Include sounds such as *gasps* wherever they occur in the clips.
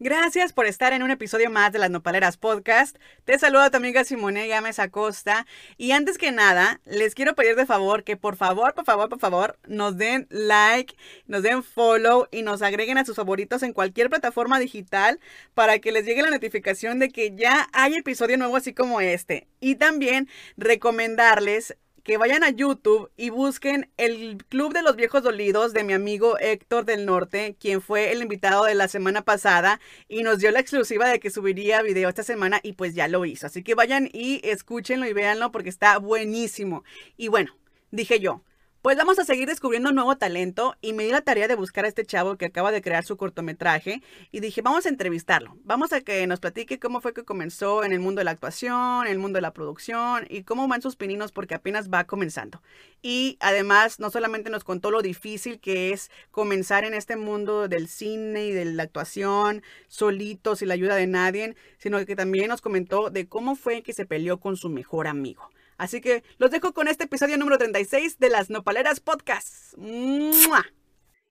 Gracias por estar en un episodio más de las Nopaleras Podcast. Te saluda tu amiga Simone Gámez Acosta. Y antes que nada, les quiero pedir de favor que por favor, por favor, por favor, nos den like, nos den follow y nos agreguen a sus favoritos en cualquier plataforma digital para que les llegue la notificación de que ya hay episodio nuevo así como este. Y también recomendarles que vayan a YouTube y busquen el Club de los Viejos Dolidos de mi amigo Héctor del Norte, quien fue el invitado de la semana pasada y nos dio la exclusiva de que subiría video esta semana y pues ya lo hizo. Así que vayan y escúchenlo y véanlo porque está buenísimo. Y bueno, dije yo, pues vamos a seguir descubriendo nuevo talento y me di la tarea de buscar a este chavo que acaba de crear su cortometraje y dije, vamos a entrevistarlo, vamos a que nos platique cómo fue que comenzó en el mundo de la actuación, en el mundo de la producción y cómo van sus pininos porque apenas va comenzando. Y además no solamente nos contó lo difícil que es comenzar en este mundo del cine y de la actuación solito, sin la ayuda de nadie, sino que también nos comentó de cómo fue que se peleó con su mejor amigo. Así que los dejo con este episodio número 36 de las Nopaleras Podcast.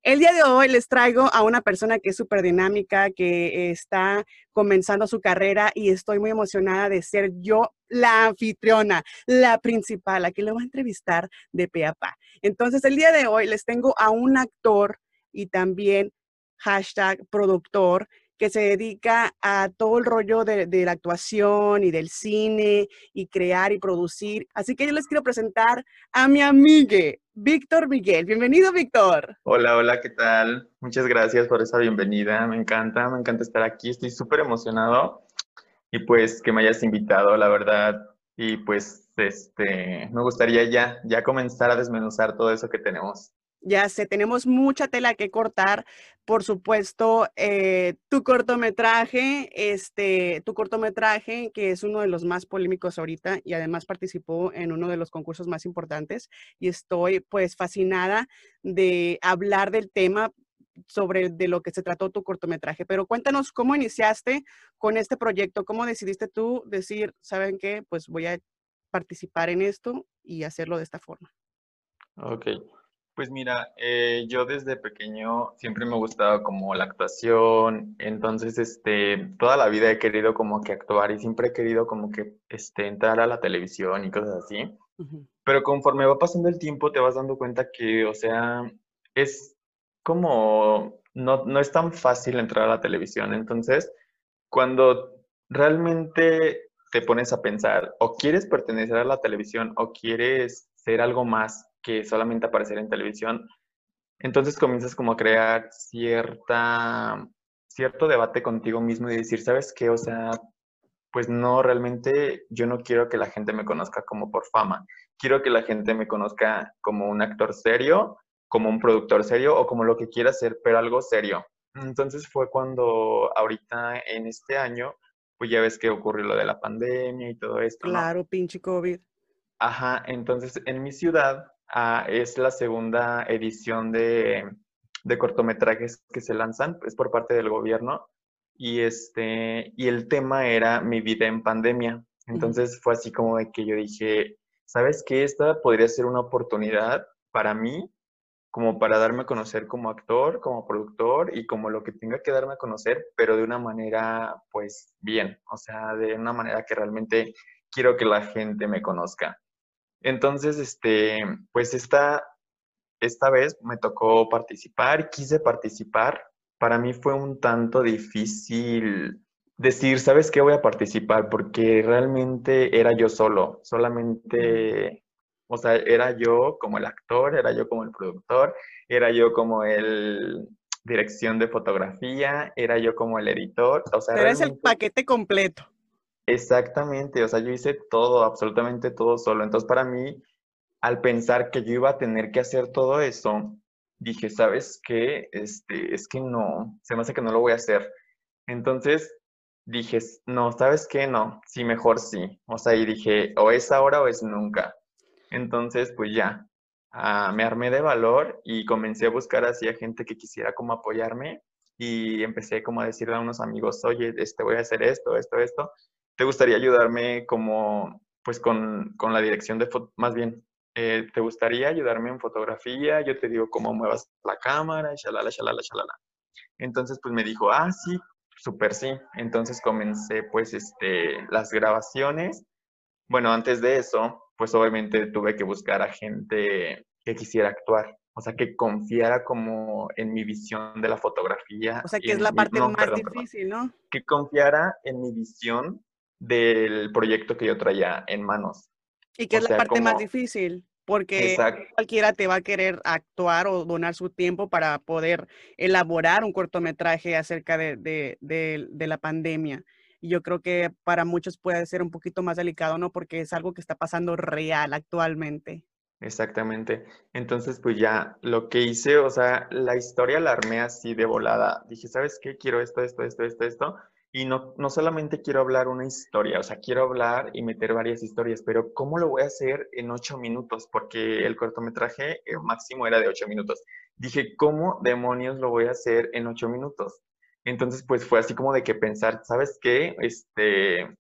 El día de hoy les traigo a una persona que es súper dinámica, que está comenzando su carrera y estoy muy emocionada de ser yo la anfitriona, la principal, a quien le voy a entrevistar de pe a pa. Entonces, el día de hoy les tengo a un actor y también hashtag productor que se dedica a todo el rollo de, la actuación y del cine y crear y producir. Así que yo les quiero presentar a mi amigue, Víctor Miguel. Bienvenido, Víctor. Hola, hola, ¿qué tal? Muchas gracias por esa bienvenida. Me encanta, me encanta estar aquí. Estoy súper emocionado y pues que me hayas invitado, la verdad. Y pues este, me gustaría ya, ya comenzar a desmenuzar todo eso que tenemos. Ya sé, tenemos mucha tela que cortar. Por supuesto, eh, tu cortometraje, este, tu cortometraje, que es uno de los más polémicos ahorita y además participó en uno de los concursos más importantes. Y estoy pues fascinada de hablar del tema sobre de lo que se trató tu cortometraje. Pero cuéntanos cómo iniciaste con este proyecto, cómo decidiste tú decir, ¿saben qué? Pues voy a participar en esto y hacerlo de esta forma. Ok, pues mira, eh, yo desde pequeño siempre me ha gustado como la actuación, entonces este, toda la vida he querido como que actuar y siempre he querido como que este, entrar a la televisión y cosas así. Pero conforme va pasando el tiempo te vas dando cuenta que, o sea, es como, no, no es tan fácil entrar a la televisión. Entonces, cuando realmente te pones a pensar, o quieres pertenecer a la televisión o quieres ser algo más que solamente aparecer en televisión. Entonces comienzas como a crear cierta, cierto debate contigo mismo y decir, ¿sabes qué? O sea, pues no, realmente yo no quiero que la gente me conozca como por fama. Quiero que la gente me conozca como un actor serio, como un productor serio o como lo que quiera ser, pero algo serio. Entonces fue cuando ahorita en este año, pues ya ves que ocurrió lo de la pandemia y todo esto. Claro, pinche COVID. Ajá, entonces en mi ciudad Ah, es la segunda edición de, cortometrajes que se lanzan, es por parte del gobierno. Y, este, y el tema era mi vida en pandemia. Entonces fue así como de que yo dije, ¿sabes qué? Esta podría ser una oportunidad para mí, como para darme a conocer como actor, como productor y como lo que tenga que darme a conocer, pero de una manera, pues, bien, o sea, de una manera que realmente quiero que la gente me conozca. Entonces, este, pues esta, esta vez me tocó participar, quise participar. Para mí fue un tanto difícil decir, ¿sabes qué voy a participar? Porque realmente era yo solo, solamente, o sea, era yo como el actor, era yo como el productor, era yo como el dirección de fotografía, era yo como el editor, o sea, Pero es el paquete completo. Exactamente, o sea, yo hice todo, absolutamente todo solo. Entonces, para mí, al pensar que yo iba a tener que hacer todo eso, dije, ¿sabes qué? Este, es que no, se me hace que no lo voy a hacer. Entonces, dije, no, ¿sabes qué? No, sí, mejor sí. O sea, y dije, o es ahora o es nunca. Entonces, pues ya, ah, me armé de valor y comencé a buscar así a gente que quisiera como apoyarme y empecé como a decirle a unos amigos, oye, este, voy a hacer esto, esto, esto. ¿Te gustaría ayudarme como, pues con, con la dirección de foto, más bien, eh, ¿te gustaría ayudarme en fotografía? Yo te digo cómo muevas la cámara, shalala, shalala, shalala. Entonces, pues me dijo, ah, sí, súper sí. Entonces comencé, pues, este, las grabaciones. Bueno, antes de eso, pues obviamente tuve que buscar a gente que quisiera actuar. O sea, que confiara como en mi visión de la fotografía. O sea, que es la parte más difícil, ¿no? Que confiara en mi visión del proyecto que yo traía en manos. Y que es la parte más difícil, porque cualquiera te va a querer actuar o donar su tiempo para poder elaborar un cortometraje acerca de, de, de, la pandemia. Y yo creo que para muchos puede ser un poquito más delicado, ¿no? Porque es algo que está pasando real actualmente. Exactamente. Entonces, pues ya lo que hice, o sea, la historia la armé así de volada. Dije, ¿sabes qué? Quiero esto, esto, esto, esto, esto. Y no, no solamente quiero hablar una historia, o sea, quiero hablar y meter varias historias, pero ¿cómo lo voy a hacer en ocho minutos? Porque el cortometraje eh, máximo era de ocho minutos. Dije, ¿cómo demonios lo voy a hacer en ocho minutos? Entonces, pues fue así como de que pensar, ¿sabes qué? Este,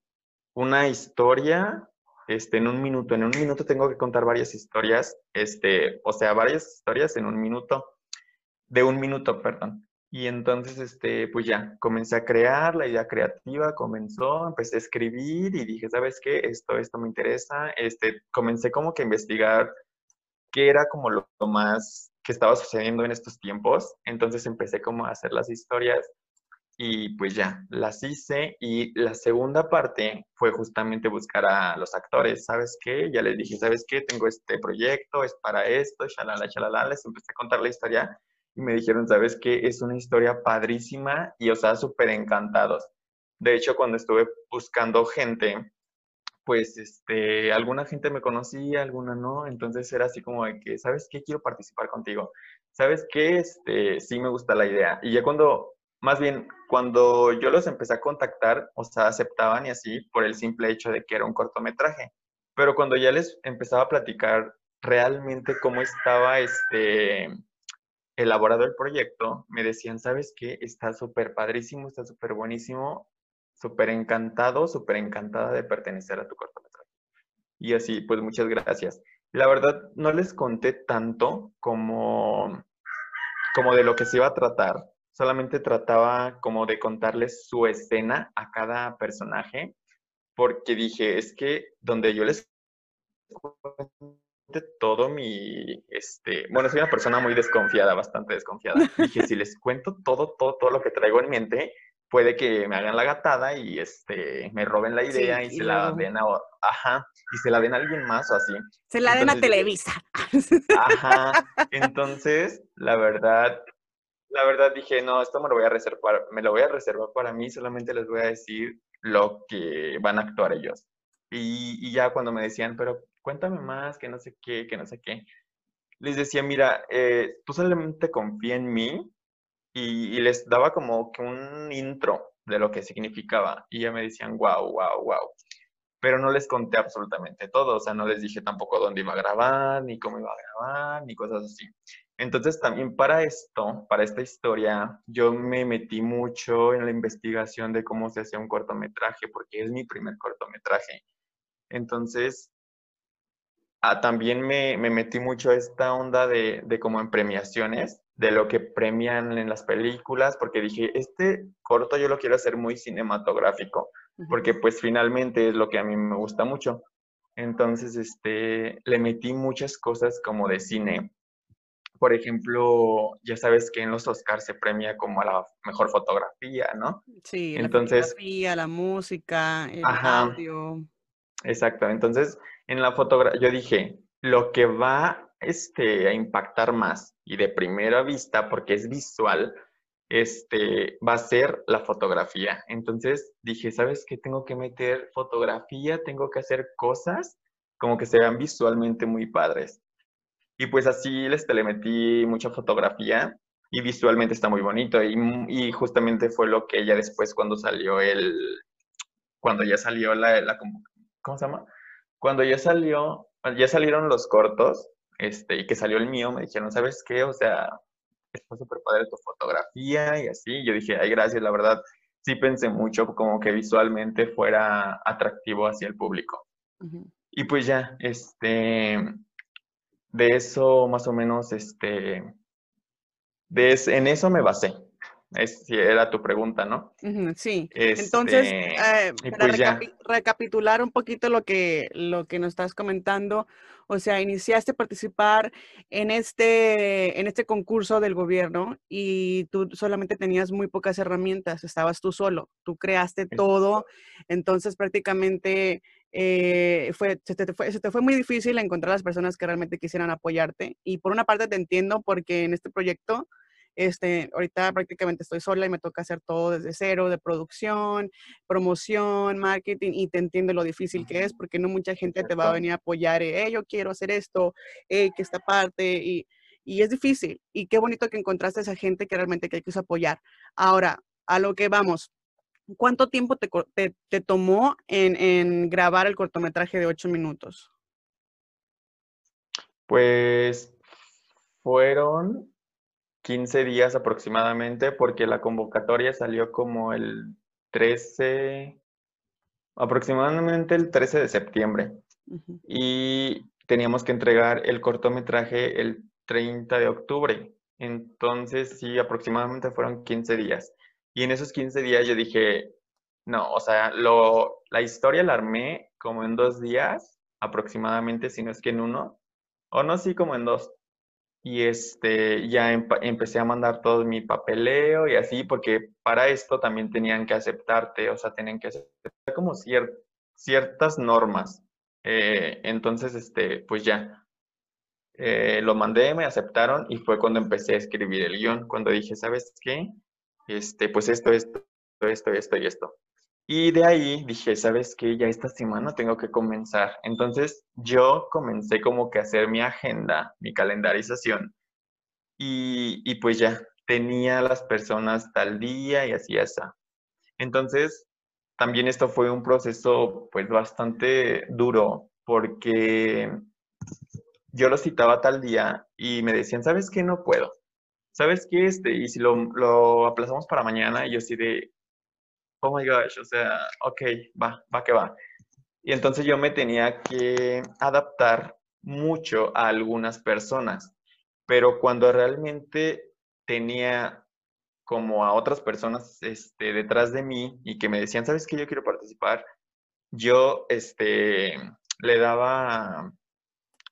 una historia, este, en un minuto, en un minuto tengo que contar varias historias, este, o sea, varias historias en un minuto, de un minuto, perdón. Y entonces, este, pues ya, comencé a crear, la idea creativa comenzó, empecé a escribir y dije, ¿sabes qué? Esto, esto me interesa. Este, comencé como que a investigar qué era como lo, más que estaba sucediendo en estos tiempos. Entonces empecé como a hacer las historias y pues ya, las hice. Y la segunda parte fue justamente buscar a los actores, ¿sabes qué? Ya les dije, ¿sabes qué? Tengo este proyecto, es para esto, shalala, shalala. Les empecé a contar la historia y me dijeron, ¿sabes qué? Es una historia padrísima y, o sea, súper encantados. De hecho, cuando estuve buscando gente, pues, este, alguna gente me conocía, alguna no, entonces era así como de que, ¿sabes qué? Quiero participar contigo. ¿Sabes qué? Este, sí me gusta la idea. Y ya cuando, más bien, cuando yo los empecé a contactar, o sea, aceptaban y así por el simple hecho de que era un cortometraje. Pero cuando ya les empezaba a platicar realmente cómo estaba, este, elaborado el proyecto, me decían, ¿sabes qué? Está súper padrísimo, está súper buenísimo, súper encantado, súper encantada de pertenecer a tu cortometraje. Y así, pues muchas gracias. La verdad, no les conté tanto como, como de lo que se iba a tratar. Solamente trataba como de contarles su escena a cada personaje, porque dije, es que donde yo les todo mi, este, bueno, soy una persona muy desconfiada, bastante desconfiada. *laughs* Dije, si les cuento todo, todo, todo lo que traigo en mente, puede que me hagan la gatada y este, me roben la idea y, se la den a, ajá, y se la den a alguien más o así. Se la den a Televisa. Ajá. *laughs* Entonces, la verdad, la verdad dije, no, esto me lo voy a reservar, me lo voy a reservar para mí, solamente les voy a decir lo que van a actuar ellos. Y, y ya cuando me decían, pero cuéntame más, que no sé qué, que no sé qué. Les decía, mira, eh, tú solamente confía en mí y, les daba como que un intro de lo que significaba. Y ya me decían, wow, wow, wow. Pero no les conté absolutamente todo, o sea, no les dije tampoco dónde iba a grabar, ni cómo iba a grabar, ni cosas así. Entonces también para esto, para esta historia, yo me metí mucho en la investigación de cómo se hacía un cortometraje, porque es mi primer cortometraje. Entonces, Ah, también me, metí mucho a esta onda de, como en premiaciones, de lo que premian en las películas, porque dije, este corto yo lo quiero hacer muy cinematográfico, porque pues finalmente es lo que a mí me gusta mucho. Entonces, este, le metí muchas cosas como de cine. Por ejemplo, ya sabes que en los Oscars se premia como a la mejor fotografía, ¿no? Sí, Entonces, la fotografía, la música, el audio. Exacto. Entonces, en la fotografía, yo dije, lo que va este, a impactar más y de primera vista, porque es visual, este, va a ser la fotografía. Entonces dije, ¿sabes qué? Tengo que meter fotografía, tengo que hacer cosas como que se vean visualmente muy padres. Y pues así les telemetí mucha fotografía y visualmente está muy bonito. Y, y, justamente fue lo que ella después cuando salió el, cuando ya salió la, la ¿cómo se llama? Cuando ya salió, ya salieron los cortos, este, y que salió el mío, me dijeron, ¿sabes qué? O sea, está súper padre tu fotografía y así. Yo dije, ay, gracias, la verdad, sí pensé mucho como que visualmente fuera atractivo hacia el público. Y pues ya, este, de eso más o menos, este, de en eso me basé. Es, si era tu pregunta, ¿no? sí. Entonces, este, eh, para pues recapitular un poquito lo que, lo que nos estás comentando, o sea, iniciaste a participar en este, en este concurso del gobierno y tú solamente tenías muy pocas herramientas, estabas tú solo, tú creaste todo, entonces prácticamente eh, fue, se, te fue, se te fue muy difícil encontrar las personas que realmente quisieran apoyarte y por una parte te entiendo porque en este proyecto este, ahorita prácticamente estoy sola y me toca hacer todo desde cero, de producción, promoción, marketing, y te entiendo lo difícil que es, porque no mucha gente te va a venir a apoyar, eh, yo quiero hacer esto, eh, que esta parte, y, y, es difícil. Y qué bonito que encontraste a esa gente que realmente que quiso apoyar. Ahora, a lo que vamos. ¿Cuánto tiempo te, te, te tomó en, en grabar el cortometraje de ocho minutos? Pues fueron 15 días aproximadamente, porque la convocatoria salió como el 13, aproximadamente el 13 de septiembre. Y teníamos que entregar el cortometraje el 30 de octubre. Entonces, sí, aproximadamente fueron 15 días. Y en esos 15 días yo dije, no, o sea, lo, la historia la armé como en dos días, aproximadamente, si no es que en uno, o no, sí, como en dos y este, ya empecé a mandar todo mi papeleo y así, porque para esto también tenían que aceptarte, o sea, tenían que aceptar como ciertas normas. Eh, entonces, este, pues ya, eh, lo mandé, me aceptaron y fue cuando empecé a escribir el guion, cuando dije, ¿sabes qué? Este, pues esto, esto, esto, esto y esto. Y de ahí dije, ¿sabes qué? Ya esta semana tengo que comenzar. Entonces yo comencé como que a hacer mi agenda, mi calendarización. Y, y pues ya, tenía las personas tal día y así esa. Entonces, también esto fue un proceso pues bastante duro porque yo lo citaba tal día y me decían, ¿sabes qué? No puedo. ¿Sabes qué? Este, y si lo, lo aplazamos para mañana, y yo sí de, oh my gosh, o sea, ok, va, va que va. Y entonces yo me tenía que adaptar mucho a algunas personas, pero cuando realmente tenía como a otras personas este, detrás de mí y que me decían, ¿sabes qué? Yo quiero participar, yo este, le daba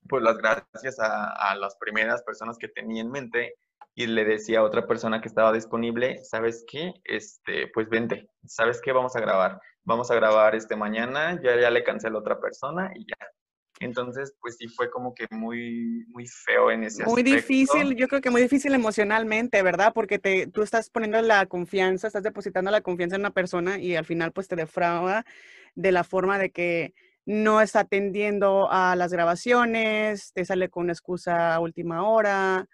pues las gracias a, a las primeras personas que tenía en mente y le decía a otra persona que estaba disponible, ¿sabes qué? Este, pues vente, ¿sabes qué? Vamos a grabar. Vamos a grabar este mañana, ya, ya le cancelo a otra persona y ya. Entonces, pues sí fue como que muy, muy feo en ese Muy difícil, yo creo que muy difícil emocionalmente, ¿verdad? Porque te, tú estás poniendo la confianza, estás depositando la confianza en una persona y al final pues te defrauda de la forma de que no está atendiendo a las grabaciones, te sale con una excusa a última hora,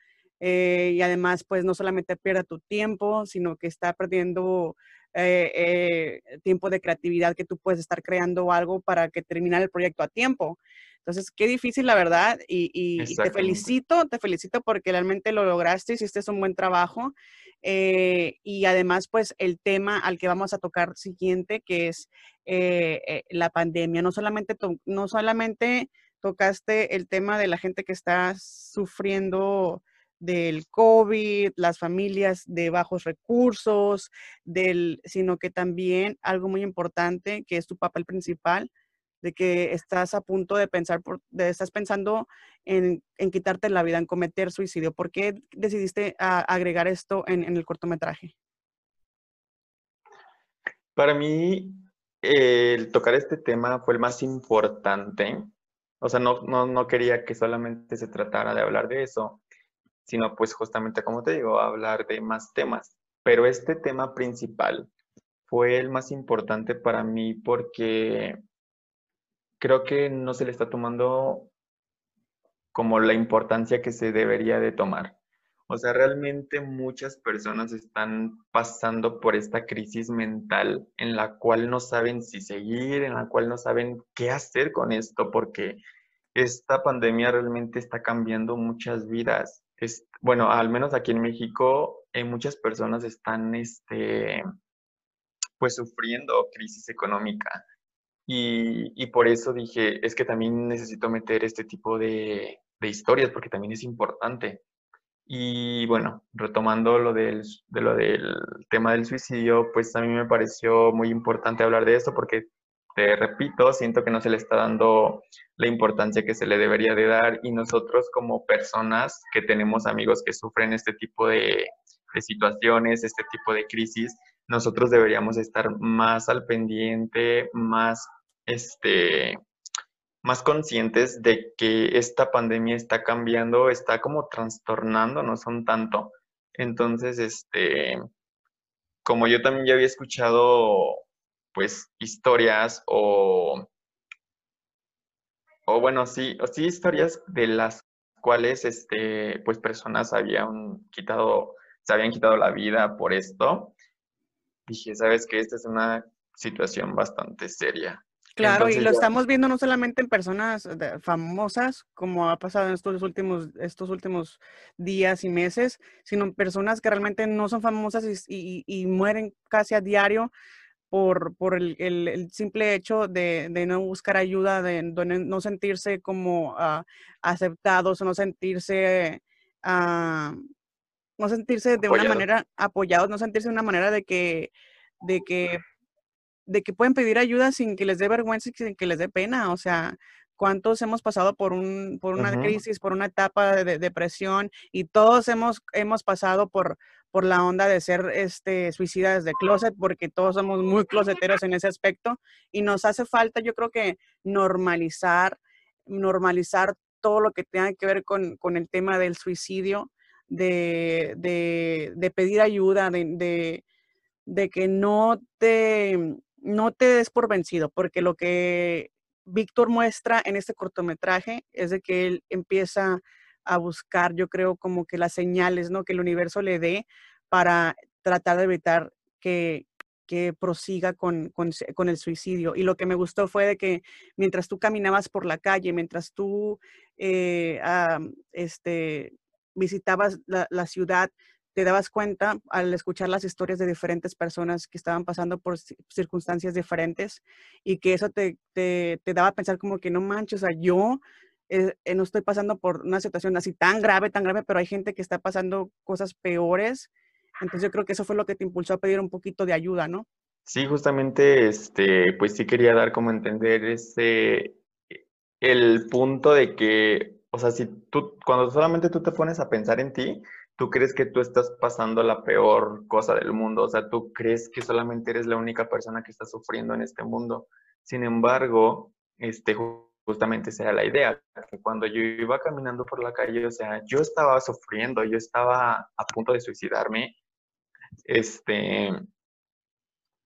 eh, y además pues no solamente pierde tu tiempo, sino que está perdiendo eh, eh, tiempo de creatividad que tú puedes estar creando algo para que terminar el proyecto a tiempo. Entonces, qué difícil la verdad y, te felicito, te felicito porque realmente lo lograste, hiciste un buen trabajo. y además, pues el tema al que vamos a tocar siguiente, que es la pandemia, no solamente, no solamente tocaste el tema de la gente que está sufriendo del COVID, las familias de bajos recursos, del, sino que también algo muy importante que es tu papel principal, de que estás a punto de pensar, por, de, estás pensando en, quitarte la vida, en cometer suicidio. ¿Por qué decidiste agregar esto en, el cortometraje? Para mí, el tocar este tema fue el más importante. O sea, no, no quería que solamente se tratara de hablar de eso, sino pues justamente como te digo, hablar de más temas. Pero este tema principal fue el más importante para mí porque creo que no se le está tomando como la importancia que se debería de tomar. O sea, realmente muchas personas están pasando por esta crisis mental en la cual no saben si seguir, en la cual no saben qué hacer con esto, porque esta pandemia realmente está cambiando muchas vidas bueno, al menos aquí en México, eh, muchas personas están, este, pues, sufriendo crisis económica. Y, por eso dije, es que también necesito meter este tipo de, de historias, porque también es importante. Y bueno, retomando lo del, de lo del tema del suicidio, pues a mí me pareció muy importante hablar de esto porque, te repito, siento que no se le está dando la importancia que se le debería de dar y nosotros como personas que tenemos amigos que sufren este tipo de, de situaciones, este tipo de crisis, nosotros deberíamos estar más al pendiente, más este, más conscientes de que esta pandemia está cambiando, está como trastornando, no son tanto. Entonces, este, como yo también ya había escuchado, pues, historias o, o bueno, sí, o sí, historias de las cuales, este, pues, personas habían quitado, se habían quitado la vida por esto, dije, sabes que esta es una situación bastante seria. Claro, y lo estamos viendo no solamente en personas famosas, como ha pasado en estos últimos, estos últimos días y meses, sino en personas que realmente no son famosas y, mueren casi a diario por, por el, simple hecho de, no buscar ayuda, de, no sentirse como uh, aceptados o no sentirse, uh, no sentirse de una manera apoyados, no sentirse de una manera de que, de que de que pueden pedir ayuda sin que les dé vergüenza y sin que les dé pena. O sea, cuántos hemos pasado por, un, por una crisis, por una etapa de, depresión y todos hemos, hemos pasado por, por la onda de ser este, suicidas de closet, porque todos somos muy closeteros en ese aspecto y nos hace falta, yo creo que normalizar, normalizar todo lo que tenga que ver con, el tema del suicidio, de, de, pedir ayuda, de, de que no te no te des por vencido, porque lo que Víctor muestra en este cortometraje es de que él empieza a buscar, yo creo, como que las señales, ¿no? Que el universo le dé para tratar de evitar que, que prosiga con, con, el suicidio. Y lo que me gustó fue de que mientras tú caminabas por la calle, mientras tú eh, este, visitabas la ciudad, te dabas cuenta al escuchar las historias de diferentes personas que estaban pasando por circunstancias diferentes y que eso te, te, daba a pensar como que no manches, o sea, yo eh, eh, no estoy pasando por una situación así tan grave, tan grave, pero hay gente que está pasando cosas peores. Entonces yo creo que eso fue lo que te impulsó a pedir un poquito de ayuda, ¿no? Sí, justamente, este, pues sí quería dar como entender ese, el punto de que, o sea, si tú, cuando solamente tú te pones a pensar en ti, tú crees que tú estás pasando la peor cosa del mundo, o sea, tú crees que solamente eres la única persona que está sufriendo en este mundo. Sin embargo, este, justamente esa la idea, que cuando yo iba caminando por la calle, o sea, yo estaba sufriendo, yo estaba a punto de suicidarme, este,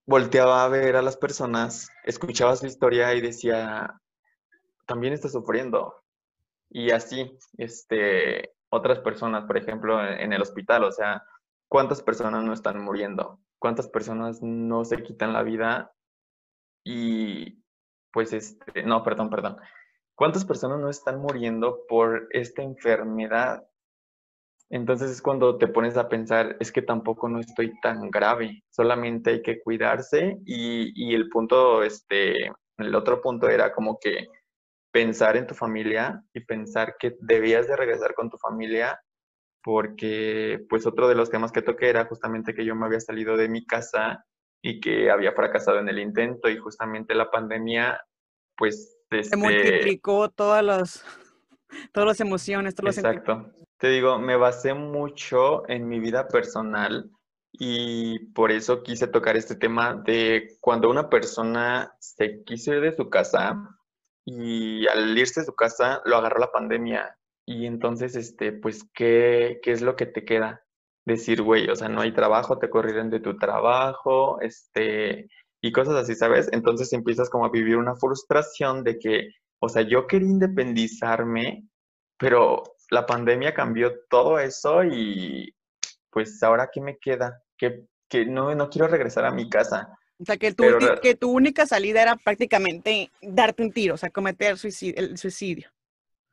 volteaba a ver a las personas, escuchaba su historia y decía, también está sufriendo. Y así, este, otras personas, por ejemplo, en el hospital, o sea, ¿cuántas personas no están muriendo? ¿Cuántas personas no se quitan la vida? Y pues, este, no, perdón, perdón. ¿Cuántas personas no están muriendo por esta enfermedad? Entonces es cuando te pones a pensar, es que tampoco no estoy tan grave, solamente hay que cuidarse y, y el punto, este, el otro punto era como que pensar en tu familia y pensar que debías de regresar con tu familia porque pues otro de los temas que toqué era justamente que yo me había salido de mi casa y que había fracasado en el intento y justamente la pandemia pues se este multiplicó todas las todas las emociones, todos Exacto. Te digo, me basé mucho en mi vida personal y por eso quise tocar este tema de cuando una persona se quiso ir de su casa y al irse de su casa lo agarró la pandemia. Y entonces, este, pues, ¿qué, qué es lo que te queda? Decir, güey, o sea, no hay trabajo, te corrieron de tu trabajo, este, y cosas así, ¿sabes? Entonces empiezas como a vivir una frustración de que, o sea, yo quería independizarme, pero la pandemia cambió todo eso y pues ahora qué me queda? Que, que no, no quiero regresar a mi casa. O sea, que tu, que tu única salida era prácticamente darte un tiro, o sea, cometer suicidio, el suicidio.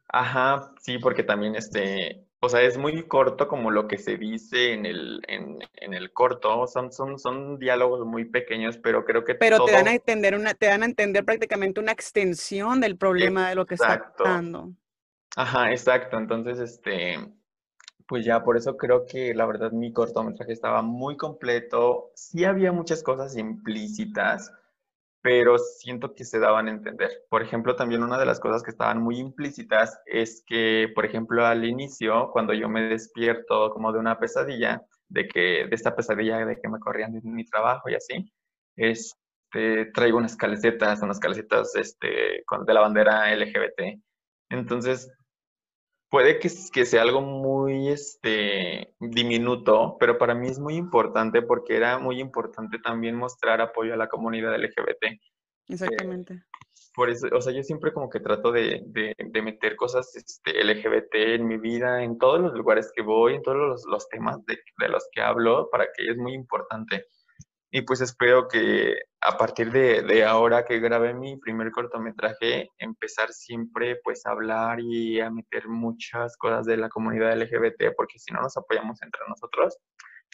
Ajá, sí, porque también este, o sea, es muy corto como lo que se dice en el, en, en el corto, son, son, son diálogos muy pequeños, pero creo que Pero te dan a entender una, te dan a entender prácticamente una extensión del problema de lo que está pasando. Ajá, exacto. Entonces, este, pues ya por eso creo que la verdad mi cortometraje estaba muy completo. Sí había muchas cosas implícitas, pero siento que se daban a entender. Por ejemplo, también una de las cosas que estaban muy implícitas es que, por ejemplo, al inicio, cuando yo me despierto como de una pesadilla, de que de esta pesadilla de que me corrían de mi trabajo y así, este, traigo unas calcetas, unas calcetas este, de la bandera LGBT. Entonces, puede que, que, sea algo muy este, diminuto, pero para mí es muy importante porque era muy importante también mostrar apoyo a la comunidad LGBT. Exactamente. Eh, por eso, o sea, yo siempre como que trato de, de, de, meter cosas este, LGBT en mi vida, en todos los lugares que voy, en todos los, los temas de, de, los que hablo, para que es muy importante. Y pues espero que a partir de, de, ahora que grabé mi primer cortometraje, empezar siempre pues a hablar y a meter muchas cosas de la comunidad LGBT, porque si no nos apoyamos entre nosotros,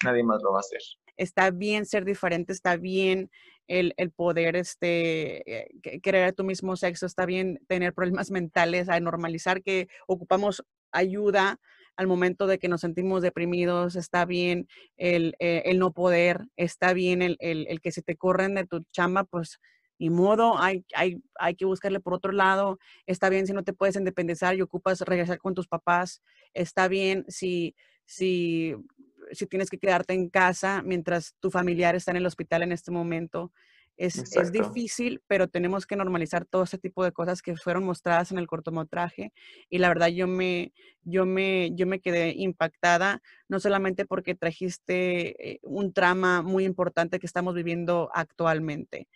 nadie más lo va a hacer. Está bien ser diferente, está bien el, el poder este, eh, querer a tu mismo sexo, está bien tener problemas *laughs* mentales, a normalizar que ocupamos ayuda al momento de que nos sentimos deprimidos, está bien el, eh, el no poder, está bien el, el, el, que se te corren de tu chamba, pues ni modo, hay, hay, hay que buscarle por otro lado, está bien si no te puedes independizar y ocupas regresar con tus papás, está bien si, si, si tienes que quedarte en casa mientras tu familiar está en el hospital en este momento, es, es, difícil, pero tenemos que normalizar todo ese tipo de cosas que fueron mostradas en el cortometraje. Y la verdad, yo me, yo me, yo me quedé impactada, no solamente porque trajiste eh, un trama muy importante que estamos viviendo actualmente,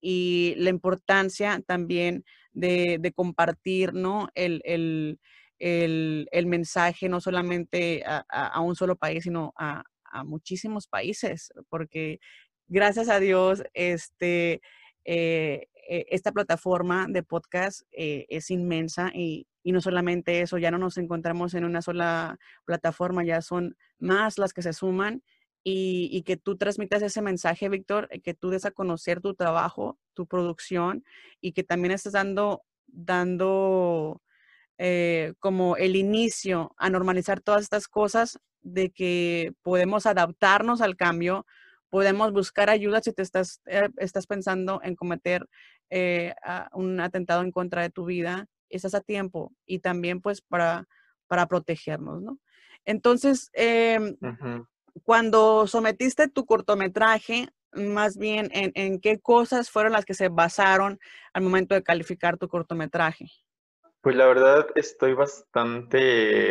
y la importancia también de, de compartir ¿no? el, el, el, el, mensaje no solamente a, a, a un solo país, sino a, a muchísimos países, porque gracias a Dios, este, eh, eh, esta plataforma de podcast eh, es inmensa y, y, no solamente eso, ya no nos encontramos en una sola plataforma, ya son más las que se suman y, y que tú transmitas ese mensaje, Víctor, que tú des a conocer tu trabajo, tu producción y que también estés dando, dando como el inicio a normalizar todas estas cosas de que podemos adaptarnos al cambio, podemos buscar ayuda si te estás, eh, estás pensando en cometer eh, un atentado en contra de tu vida, estás a tiempo y también pues para, para protegernos, ¿no? Entonces, eh, uh -huh. cuando sometiste tu cortometraje, más bien en, en, qué cosas fueron las que se basaron al momento de calificar tu cortometraje. Pues la verdad estoy bastante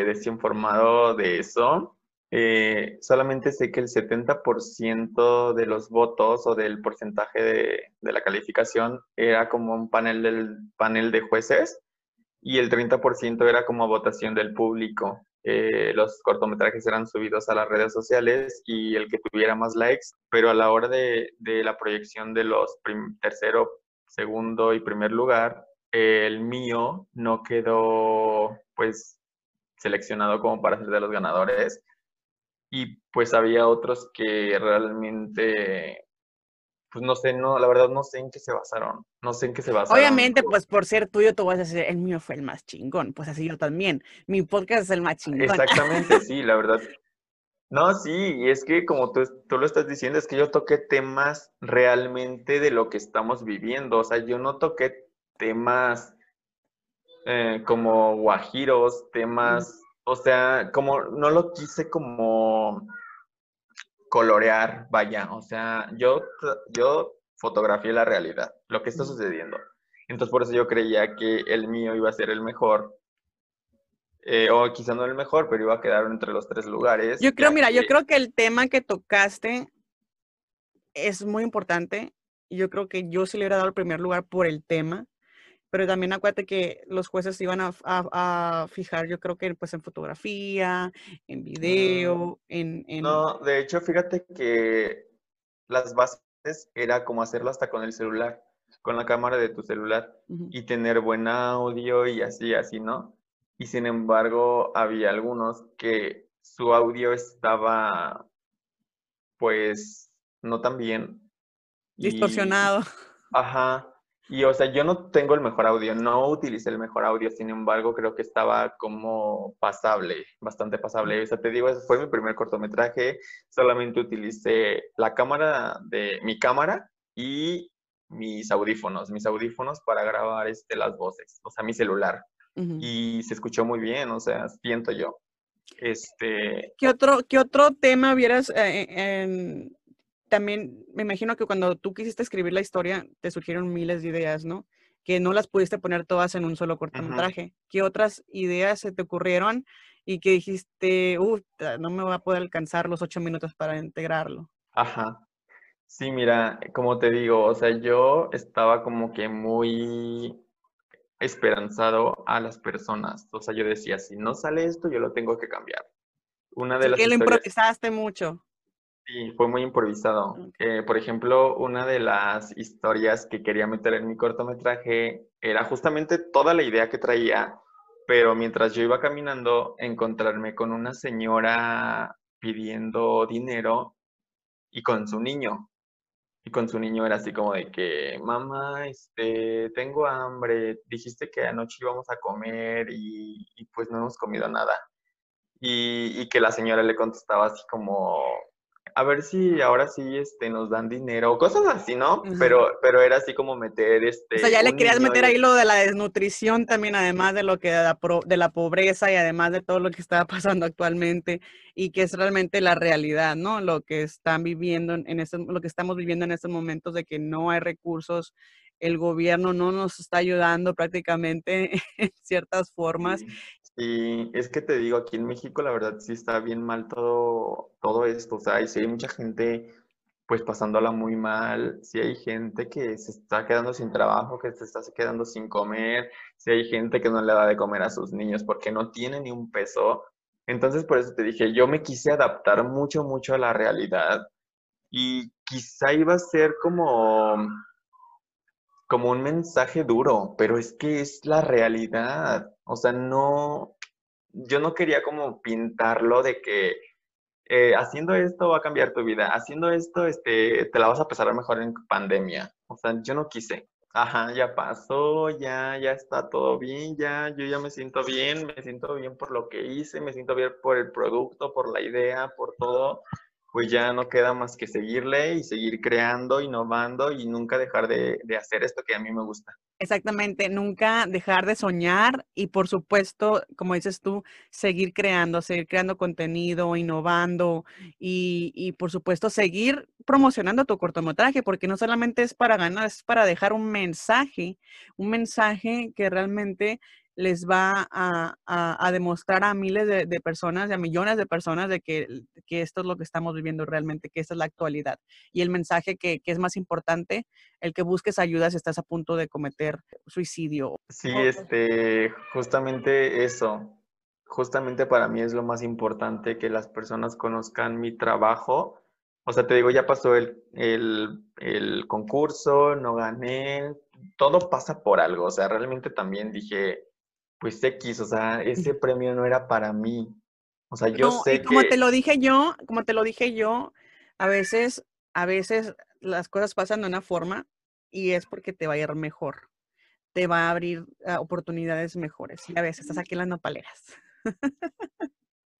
desinformado de eso. Eh, solamente sé que el 70% de los votos o del porcentaje de, de, la calificación era como un panel del panel de jueces y el 30% era como votación del público. Eh, los cortometrajes eran subidos a las redes sociales y el que tuviera más likes, pero a la hora de, de la proyección de los tercero, segundo y primer lugar, eh, el mío no quedó pues seleccionado como para ser de los ganadores y pues había otros que realmente, pues no sé, no, la verdad no sé en qué se basaron, no sé en qué se basaron. Obviamente, pues por ser tuyo, tú vas a decir, el mío fue el más chingón, pues así yo también, mi podcast es el más chingón. Exactamente, *laughs* sí, la verdad. No, sí, y es que como tú, tú lo estás diciendo, es que yo toqué temas realmente de lo que estamos viviendo, o sea, yo no toqué temas eh, como guajiros, temas o sea, como no lo quise como colorear, vaya, o sea, yo, yo fotografié la realidad, lo que está sucediendo. Entonces por eso yo creía que el mío iba a ser el mejor. Eh, o quizá no el mejor, pero iba a quedar entre los tres lugares. Yo creo, mira, que... yo creo que el tema que tocaste es muy importante. Yo creo que yo sí le hubiera dado el primer lugar por el tema pero también acuérdate que los jueces iban a, a, a, fijar, yo creo que pues en fotografía, en video, no, en, en, No, de hecho, fíjate que las bases era como hacerlo hasta con el celular, con la cámara de tu celular uh -huh. y tener buen audio y así, así, ¿no? Y sin embargo, había algunos que su audio estaba, pues, no tan bien. Distorsionado. Y, ajá Y o sea, yo no tengo el mejor audio, no utilicé el mejor audio, sin embargo, creo que estaba como pasable, bastante pasable. O sea, te digo, ese fue mi primer cortometraje, solamente utilicé la cámara de mi cámara y mis audífonos, mis audífonos para grabar este, las voces, o sea, mi celular. Y se escuchó muy bien, o sea, siento yo. Este... ¿Qué otro, qué otro tema vieras eh, en, también me imagino que cuando tú quisiste escribir la historia, te surgieron miles de ideas, ¿no? Que no las pudiste poner todas en un solo cortometraje. ¿Qué otras ideas se te ocurrieron y que dijiste, uff, no me voy a poder alcanzar los ocho minutos para integrarlo? Ajá. Sí, mira, como te digo, o sea, yo estaba como que muy esperanzado a las personas. O sea, yo decía, si no sale esto, yo lo tengo que cambiar. Una de las que lo improvisaste mucho. Sí, fue muy improvisado. Eh, por ejemplo, una de las historias que quería meter en mi cortometraje era justamente toda la idea que traía, pero mientras yo iba caminando, encontrarme con una señora pidiendo dinero y con su niño. Y con su niño era así como de que, mamá, este, tengo hambre, dijiste que anoche íbamos a comer y, pues no hemos comido nada. Y, y que la señora le contestaba así como, a ver si ahora sí este, nos dan dinero, cosas así, ¿no? Pero, pero era así como meter este. O sea, ya le querías meter ahí lo de la desnutrición también, además de lo que de la, de la pobreza y además de todo lo que está *laughs* pasando actualmente y que es realmente la realidad, ¿no? Lo que están viviendo en este, lo que estamos viviendo en estos momentos de que no hay recursos el gobierno no nos está ayudando prácticamente *laughs* en ciertas formas. Sí, es que te digo, aquí en México la verdad sí está bien mal todo, todo esto, o sea, y sí hay mucha gente pues pasándola muy mal, si hay gente que se está quedando sin trabajo, que se está quedando sin comer, si hay gente que no le da de comer a sus niños porque no tiene ni un peso. Entonces por eso te dije, yo me quise adaptar mucho, mucho a la realidad. Y quizá iba a ser como como un mensaje duro, pero es que es la realidad. O sea, no, yo no quería como pintarlo de que eh, haciendo esto va a cambiar tu vida, haciendo esto este, te la vas a pasar mejor en pandemia. O sea, yo no quise. Ajá, ya pasó, ya, ya está todo bien, ya, yo ya me siento bien, me siento bien por lo que hice, me siento bien por el producto, por la idea, por todo pues ya no queda más que seguirle y seguir creando, innovando y nunca dejar de, hacer esto que a mí me gusta. Exactamente, nunca dejar de soñar y por supuesto, como dices tú, seguir creando, seguir creando contenido, innovando y, y por supuesto seguir promocionando tu cortometraje, porque no solamente es para ganar, es para dejar un mensaje, un mensaje que realmente les va a, demostrar a miles de, personas, a millones de personas, de que, esto es lo que estamos viviendo realmente, que esta es la actualidad. Y el mensaje que, es más importante, el que busques ayuda si estás a punto de cometer suicidio. Sí, este, justamente eso. Justamente para mí es lo más importante que las personas conozcan mi trabajo. O sea, te digo, ya pasó el, el concurso, no gané, todo pasa por algo. O sea, realmente también dije, pues X, o sea, ese premio no era para mí. O sea, yo sé y como te lo dije yo, como te lo dije yo, a veces, a veces las cosas pasan de una forma y es porque te va a ir mejor. Te va a abrir ah, oportunidades mejores. Y a veces estás aquí en las nopaleras.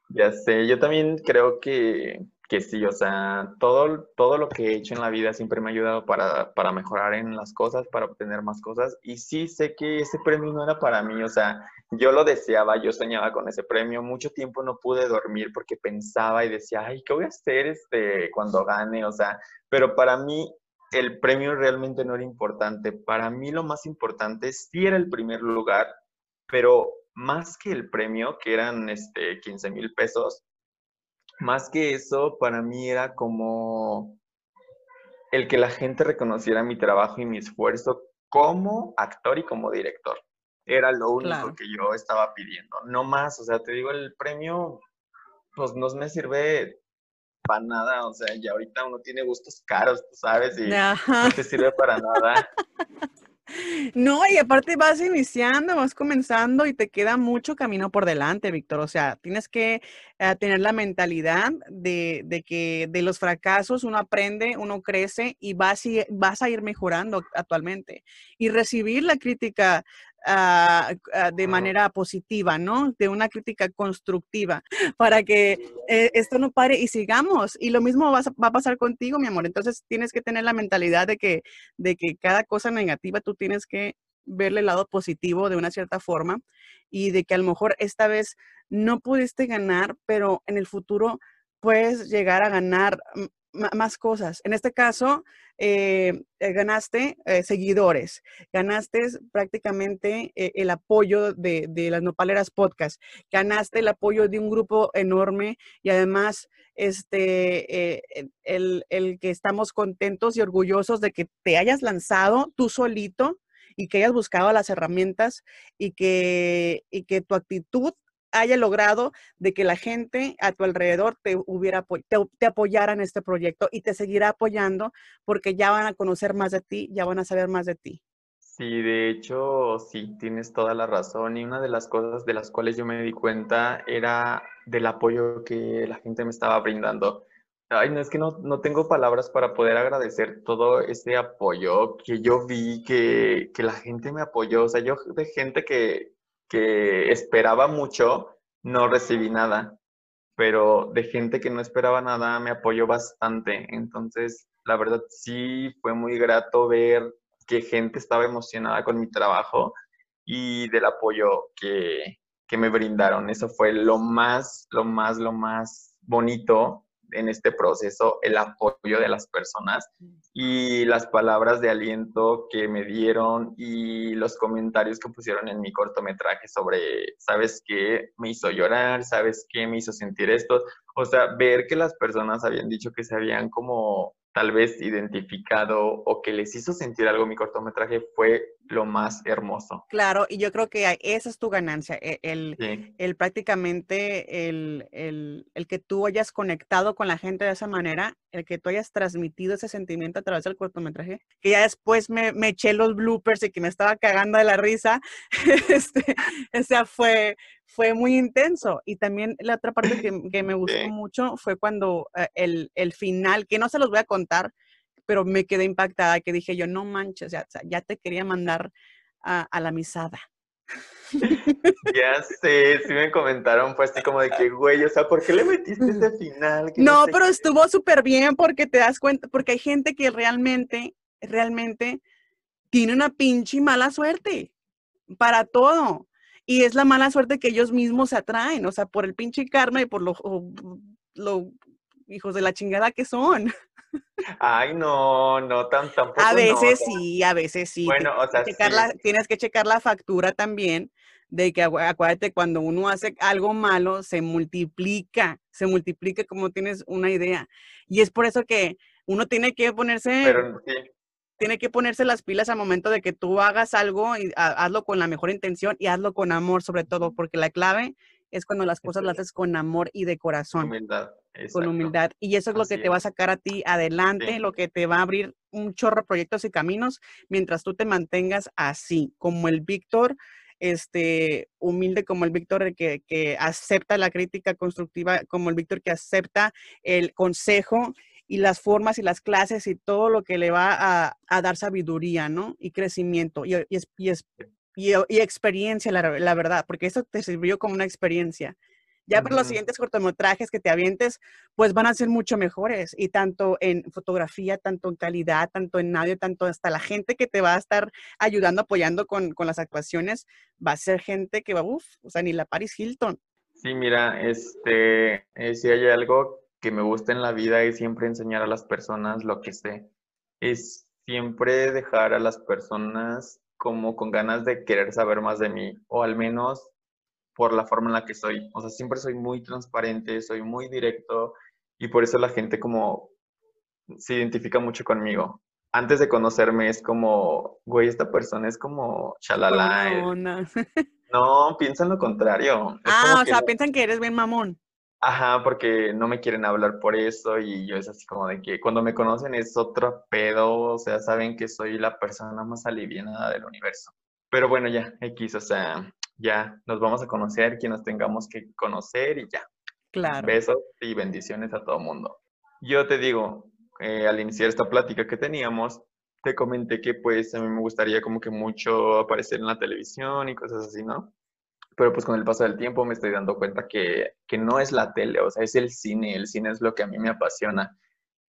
ya sé, yo también creo que que sí, o sea, todo, todo lo que he hecho en la vida siempre me ha ayudado para, para, mejorar en las cosas, para obtener más cosas. Y sí sé que ese premio no era para mí, o sea, yo lo deseaba, yo soñaba con ese premio. Mucho tiempo no pude dormir porque pensaba y decía, ay, ¿qué voy a hacer este, cuando gane? O sea, pero para mí el premio realmente no era importante. Para mí lo más importante sí era el primer lugar, pero más que el premio, que eran este, 15 mil pesos, más que eso, para mí era como el que la gente reconociera mi trabajo y mi esfuerzo como actor y como director. Era lo único que yo estaba pidiendo, no más. O sea, te digo, el premio, pues no me sirve para nada. O sea, ya ahorita uno tiene gustos caros, tú sabes, y no te sirve para nada. *laughs* *laughs* No, y aparte vas iniciando, vas comenzando y te queda mucho camino por delante, Víctor. O sea, tienes que eh, tener la mentalidad de, de, que de los fracasos uno aprende, uno crece y vas, y vas a ir mejorando actualmente. Y recibir la crítica Uh, uh, de manera positiva, ¿no? De una crítica constructiva *laughs* para que eh, esto no pare y sigamos. Y lo mismo va a, va a, pasar contigo, mi amor. Entonces tienes que tener la mentalidad de que, de que cada cosa negativa tú tienes que verle el lado positivo de una cierta forma y de que a lo mejor esta vez no pudiste ganar, pero en el futuro puedes llegar a ganar más cosas. En este caso, eh, eh, ganaste eh, seguidores, ganaste prácticamente el apoyo de, de, las Nopaleras Podcast, ganaste el apoyo de un grupo enorme y además este, el, el que estamos contentos y orgullosos de que te hayas lanzado tú solito y que hayas buscado las herramientas y que, y que tu actitud haya logrado de que la gente a tu alrededor te hubiera te, apoyara en este proyecto y te seguirá apoyando porque ya van a conocer más de ti, ya van a saber más de ti. Sí, de hecho, sí, tienes toda la razón. Y una de las cosas de las cuales yo me di cuenta era del apoyo que la gente me estaba brindando. Ay, no es que no, no tengo palabras para poder agradecer todo ese apoyo que yo vi, que, que la gente me apoyó. O sea, yo de gente que, que esperaba mucho, no recibí nada, pero de gente que no esperaba nada me apoyó bastante. Entonces, la verdad sí fue muy grato ver que gente estaba emocionada con mi trabajo y del apoyo que, que me brindaron. Eso fue lo más, lo más, lo más bonito en este proceso el apoyo de las personas y las palabras de aliento que me dieron y los comentarios que pusieron en mi cortometraje sobre, ¿sabes qué? Me hizo llorar, ¿sabes qué? Me hizo sentir esto. O sea, ver que las personas habían dicho que se habían como tal vez identificado o que les hizo sentir algo mi cortometraje fue lo más hermoso. Claro, y yo creo que esa es tu ganancia, e, el, sí. el prácticamente el, el, el, que tú hayas conectado con la gente de esa manera, el que tú hayas transmitido ese sentimiento a través del cortometraje, que ya después me, me eché los bloopers y que me estaba cagando de la risa, *laughs* este, o sea, fue, fue muy intenso. Y también la otra parte que, que me gustó sí. mucho fue cuando uh, el, el final, que no se los voy a contar, pero me quedé impactada, que dije yo, no manches, ya, ya te quería mandar a, a la misada. Ya sé, sí me comentaron, pues así como de que, güey, o sea, ¿por qué le metiste *laughs* ese final? Que no, no pero qué? estuvo súper bien porque te das cuenta, porque hay gente que realmente, realmente tiene una pinche mala suerte para todo. Y es la mala suerte que ellos mismos atraen, o sea, por el pinche karma y por lo, lo hijos de la chingada que son. *laughs* Ay, no, no, tan, tampoco. A veces no, sí, a veces sí. Bueno, o sea, checar sí. la, tienes que checar la factura también de que acuérdate, cuando uno hace algo malo, se multiplica, se multiplica como tienes una idea. Y es por eso que uno tiene que ponerse, Pero, sí. tiene que ponerse las pilas al momento de que tú hagas algo y hazlo con la mejor intención y hazlo con amor sobre todo, porque la clave es cuando las cosas las haces con amor y de corazón. Humildad. Con humildad. Y eso es lo Así que te va a sacar a ti adelante, Sí. lo que te va a abrir un chorro de proyectos y caminos mientras tú te mantengas así, como el Víctor, este, humilde como el Víctor que, que acepta la crítica constructiva, como el Víctor que acepta el consejo y las formas y las clases y todo lo que le va a, a dar sabiduría, ¿no? Y crecimiento y, y, y, y, y experiencia, la, la, verdad, porque eso te sirvió como una experiencia. Ya para los siguientes cortometrajes que te avientes, pues van a ser mucho mejores. Y tanto en fotografía, tanto en calidad, tanto en audio, tanto hasta la gente que te va a estar ayudando, apoyando con, con las actuaciones, va a ser gente que va, uff, o sea, ni la Paris Hilton. Sí, mira, este, eh, si hay algo que me gusta en la vida es siempre enseñar a las personas lo que sé. Es siempre dejar a las personas como con ganas de querer saber más de mí, o al menos por la forma en la que soy. O sea, siempre soy muy transparente, soy muy directo y por eso la gente como se identifica mucho conmigo. Antes de conocerme es como, güey, esta persona es como chalala. *laughs* No, no. no piensan lo contrario. Es ah, o sea, piensan que eres bien mamón. Ajá, porque no me quieren hablar por eso y yo es así como de que cuando me conocen es otro pedo, o sea, saben que soy la persona más aliviada del universo. Pero bueno, ya, X, o sea, ya nos vamos a conocer, quien nos tengamos que conocer y ya. Claro. Besos y bendiciones a todo mundo. Yo te digo, eh, al iniciar esta plática que teníamos, te comenté que pues a mí me gustaría como que mucho aparecer en la televisión y cosas así, ¿no? pero pues con el paso del tiempo me estoy dando cuenta que, que no es la tele, o sea, es el cine, el cine es lo que a mí me apasiona.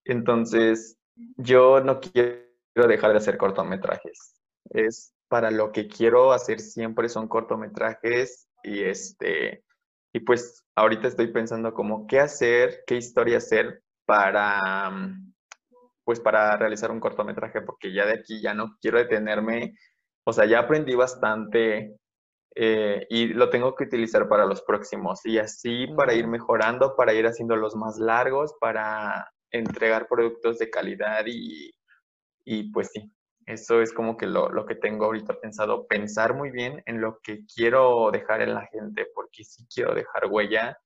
Entonces, yo no quiero dejar de hacer cortometrajes. Es para lo que quiero hacer siempre son cortometrajes y este y pues ahorita estoy pensando como qué hacer, qué historia hacer para pues para realizar un cortometraje porque ya de aquí ya no quiero detenerme. O sea, ya aprendí bastante eh, y lo tengo que utilizar para los próximos y así para ir mejorando, para ir haciéndolos más largos, para entregar productos de calidad y, y pues sí, eso es como que lo, lo, que tengo ahorita pensado, pensar muy bien en lo que quiero dejar en la gente, porque sí quiero dejar huella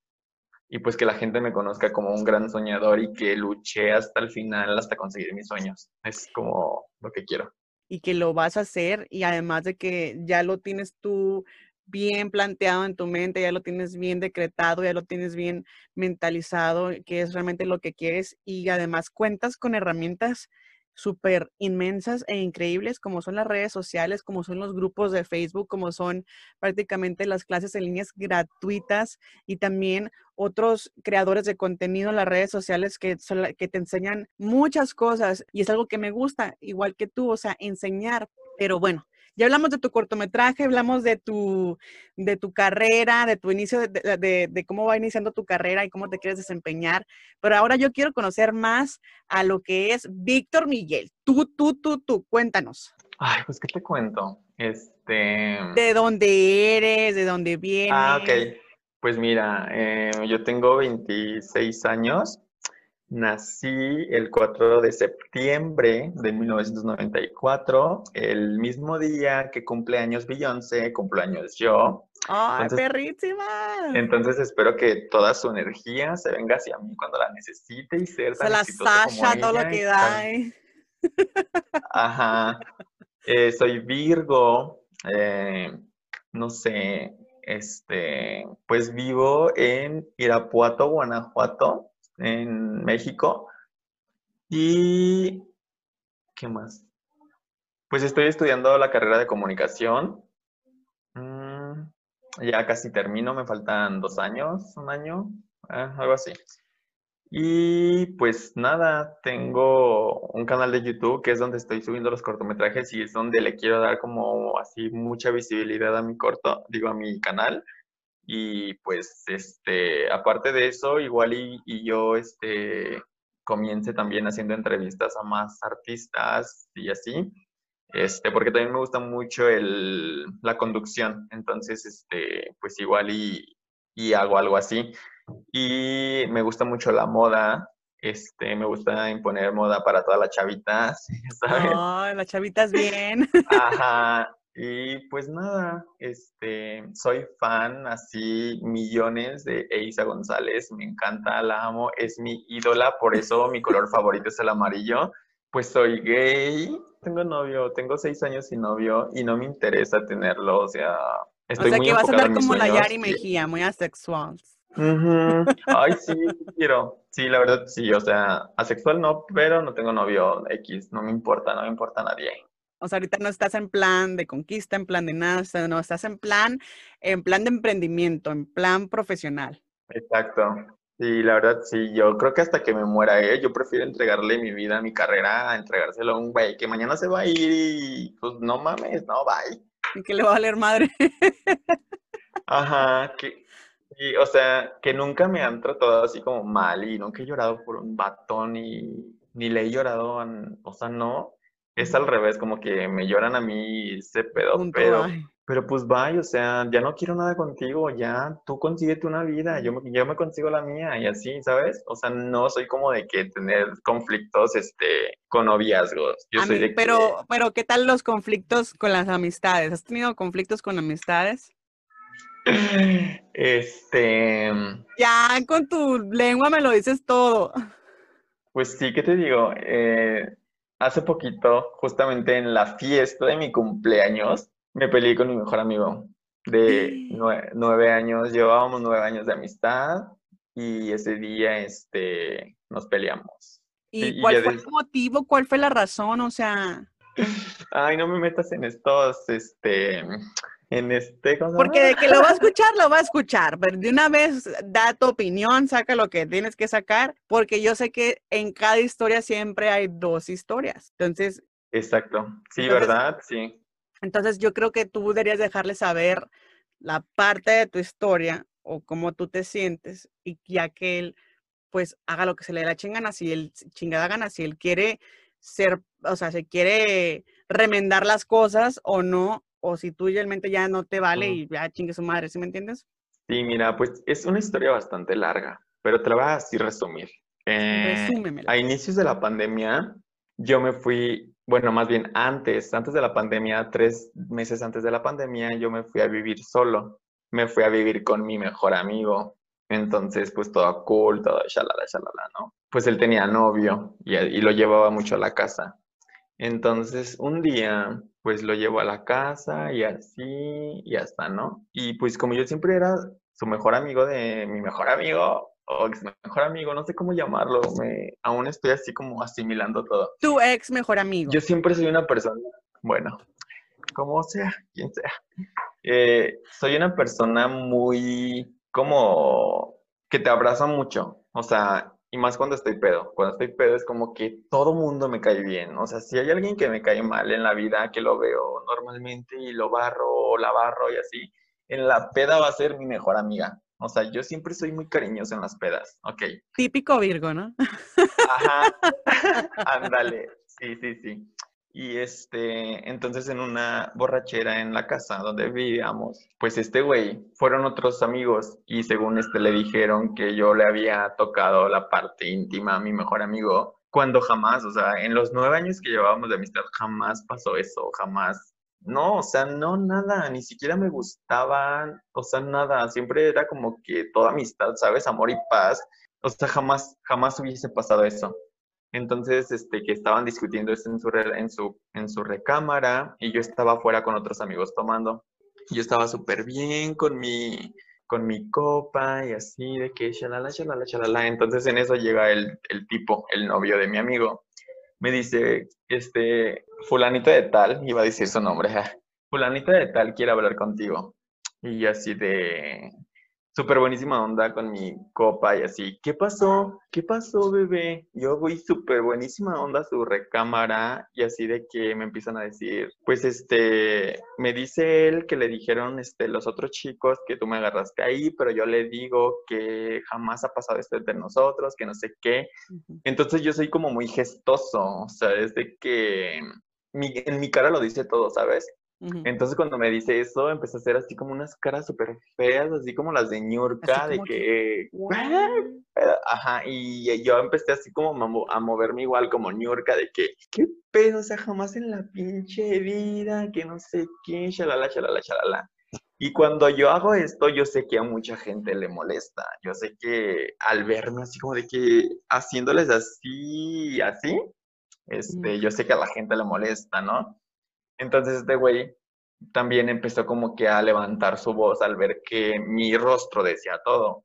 y pues que la gente me conozca como un gran soñador y que luché hasta el final, hasta conseguir mis sueños. Es como lo que quiero y que lo vas a hacer y además de que ya lo tienes tú bien planteado en tu mente, ya lo tienes bien decretado, ya lo tienes bien mentalizado, que es realmente lo que quieres y además cuentas con herramientas súper inmensas e increíbles como son las redes sociales, como son los grupos de Facebook, como son prácticamente las clases en líneas gratuitas y también otros creadores de contenido en las redes sociales que, que te enseñan muchas cosas y es algo que me gusta, igual que tú, o sea, enseñar. Pero bueno, ya hablamos de tu cortometraje, hablamos de tu, de tu carrera, de tu inicio, de, de, cómo va iniciando tu carrera y cómo te quieres desempeñar. Pero ahora yo quiero conocer más a lo que es Víctor Miguel. Tú, tú, tú, tú, cuéntanos. Ay, pues, ¿qué te cuento? Este... ¿De dónde eres? ¿De dónde vienes? Ah, ok. Pues mira, eh, yo tengo 26 años Nací el 4 de septiembre de 1994, el mismo día que cumple años Beyoncé, cumpleaños yo. ¡Ay, perrísima! Entonces espero que toda su energía se venga hacia mí cuando la necesite y ser tan Se la Sasha, todo lo que da. ¿eh? Ajá. Eh, soy Virgo, eh, no sé, este, pues vivo en Irapuato, Guanajuato en México. Y, ¿qué más? Pues estoy estudiando la carrera de comunicación. Mm, ya casi termino, me faltan dos años, un año, ah, algo así. Y pues nada, tengo un canal de YouTube que es donde estoy subiendo los cortometrajes y es donde le quiero dar como así mucha visibilidad a mi corto, digo a mi canal. Y pues, este, aparte de eso, igual y, y yo, este, comience también haciendo entrevistas a más artistas y así, este, porque también me gusta mucho el, la conducción, entonces, este, pues igual y, y hago algo así. Y me gusta mucho la moda, este, me gusta imponer moda para todas las chavitas, *laughs* ¿sabes? Oh, las chavitas bien. Ajá, y pues nada, este, soy fan así millones de Eiza González, me encanta, la amo, es mi ídola, por *laughs* eso mi color favorito es el amarillo. Pues soy gay, tengo novio, tengo seis años sin novio y no me interesa tenerlo, o sea, estoy o sea, que vas a andar como la Yari Mejía, muy asexual. *laughs* Ay, sí, quiero. Sí, la verdad, sí, o sea, asexual no, pero no tengo novio X, no me importa, no me importa a nadie. O sea, ahorita no estás en plan de conquista, en plan de nada, no, estás en plan, en plan de emprendimiento, en plan profesional. Exacto. Sí, la verdad, sí, yo creo que hasta que me muera, ¿eh? yo prefiero entregarle mi vida, mi carrera, a entregárselo a un güey que mañana se va a ir y pues no mames, no, bye. Y que le va a valer madre. *laughs* Ajá, que, y, o sea, que nunca me han tratado así como mal y nunca he llorado por un batón y ni le he llorado, o sea, no, es al revés, como que me lloran a mí ese pedo, pero, pero pues vaya, o sea, ya no quiero nada contigo, ya tú consíguete una vida, yo, yo me consigo la mía y así, ¿sabes? O sea, no soy como de que tener conflictos este, con noviazgos. Yo soy de pero, pero, ¿qué tal los conflictos con las amistades? ¿Has tenido conflictos con amistades? *laughs* Este, Ya con tu lengua me lo dices todo. pues sí, ¿qué te digo? Eh, hace poquito, justamente en la fiesta de mi cumpleaños, me peleé con mi mejor amigo de *gasps* nue- nueve años. Llevábamos nueve años de amistad y ese día, este, nos peleamos. ¿Y cuál fue el motivo? ¿Cuál fue la razón? O sea, *laughs* Ay, no me metas en estos, este, en este, ¿cómo se porque de que lo va a *laughs* escuchar, lo va a escuchar, pero de una vez da tu opinión, saca lo que tienes que sacar, porque yo sé que en cada historia siempre hay dos historias. Entonces, Exacto. Sí, Entonces- ¿verdad? Sí. entonces yo creo que tú deberías dejarle saber la parte de tu historia o cómo tú te sientes y ya que él pues haga lo que se le dé la chingana, si él chingada gana, si él quiere ser, o sea, se quiere remendar las cosas o no, o si tú realmente ya no te vale y ya chingue su madre, ¿sí me entiendes? Sí, mira, pues es una historia bastante larga, pero te la voy a así resumir. Eh, a inicios de la pandemia, yo me fui, bueno, más bien antes, antes de la pandemia, tres meses antes de la pandemia, yo me fui a vivir solo. Me fui a vivir con mi mejor amigo. Entonces, pues todo cool, todo shalala, shalala, ¿no? Pues él tenía novio y, y lo llevaba mucho a la casa. Entonces, un día, pues lo llevo a la casa y así, y hasta, ¿no? Y pues como yo siempre era su mejor amigo de mi mejor amigo, o ex mejor amigo, no sé cómo llamarlo, me, aún estoy así como asimilando todo. Tu ex mejor amigo. Yo siempre soy una persona, bueno, como sea, quien sea. Eh, soy una persona muy como que te abraza mucho, o sea, y más cuando estoy pedo. Cuando estoy pedo es como que todo mundo me cae bien, o sea, si hay alguien que me cae mal en la vida, que lo veo normalmente y lo barro o la barro y así, en la peda va a ser mi mejor amiga. O sea, yo siempre soy muy cariñoso en las pedas, ok. Típico Virgo, ¿no? Ajá, *laughs* ándale, sí, sí, sí. Y este, entonces en una borrachera en la casa donde vivíamos, pues este güey, fueron otros amigos y según este le dijeron que yo le había tocado la parte íntima a mi mejor amigo, cuando jamás, o sea, en los nueve años que llevábamos de amistad, jamás pasó eso, jamás. No, o sea, no nada, ni siquiera me gustaban, o sea, nada, siempre era como que toda amistad, ¿sabes? Amor y paz. O sea, jamás, jamás hubiese pasado eso. Entonces, este, que estaban discutiendo en su, en su, en su recámara y yo estaba afuera con otros amigos tomando. Yo estaba súper bien con mi, con mi copa y así de que shalala, shalala, shalala. Entonces en eso llega el, el tipo, el novio de mi amigo. Me dice, este, fulanito de tal, iba a decir su nombre, *laughs* fulanito de tal quiere hablar contigo. Y así de, súper buenísima onda con mi copa y así, ¿qué pasó? ¿Qué pasó, bebé? Yo voy súper buenísima onda a su recámara y así de que me empiezan a decir, pues este, me dice él que le dijeron este, los otros chicos que tú me agarraste ahí, pero yo le digo que jamás ha pasado esto entre nosotros, que no sé qué. Entonces yo soy como muy gestoso, o sea, desde que mi- en mi cara lo dice todo, ¿sabes? Entonces cuando me dice eso, empecé a hacer así como unas caras súper feas, así como las de Niurka, de que... Guau. Ajá, y yo empecé así como a mo- a moverme igual como Niurka, de que, ¿qué pedo? O sea, jamás en la pinche vida, que no sé qué, shalala, shalala, shalala. Y cuando yo hago esto, yo sé que a mucha gente le molesta. Yo sé que al verme así como de que haciéndoles así, así, este, yo sé que a la gente le molesta, ¿no? Entonces este güey también empezó como que a levantar su voz al ver que mi rostro decía todo.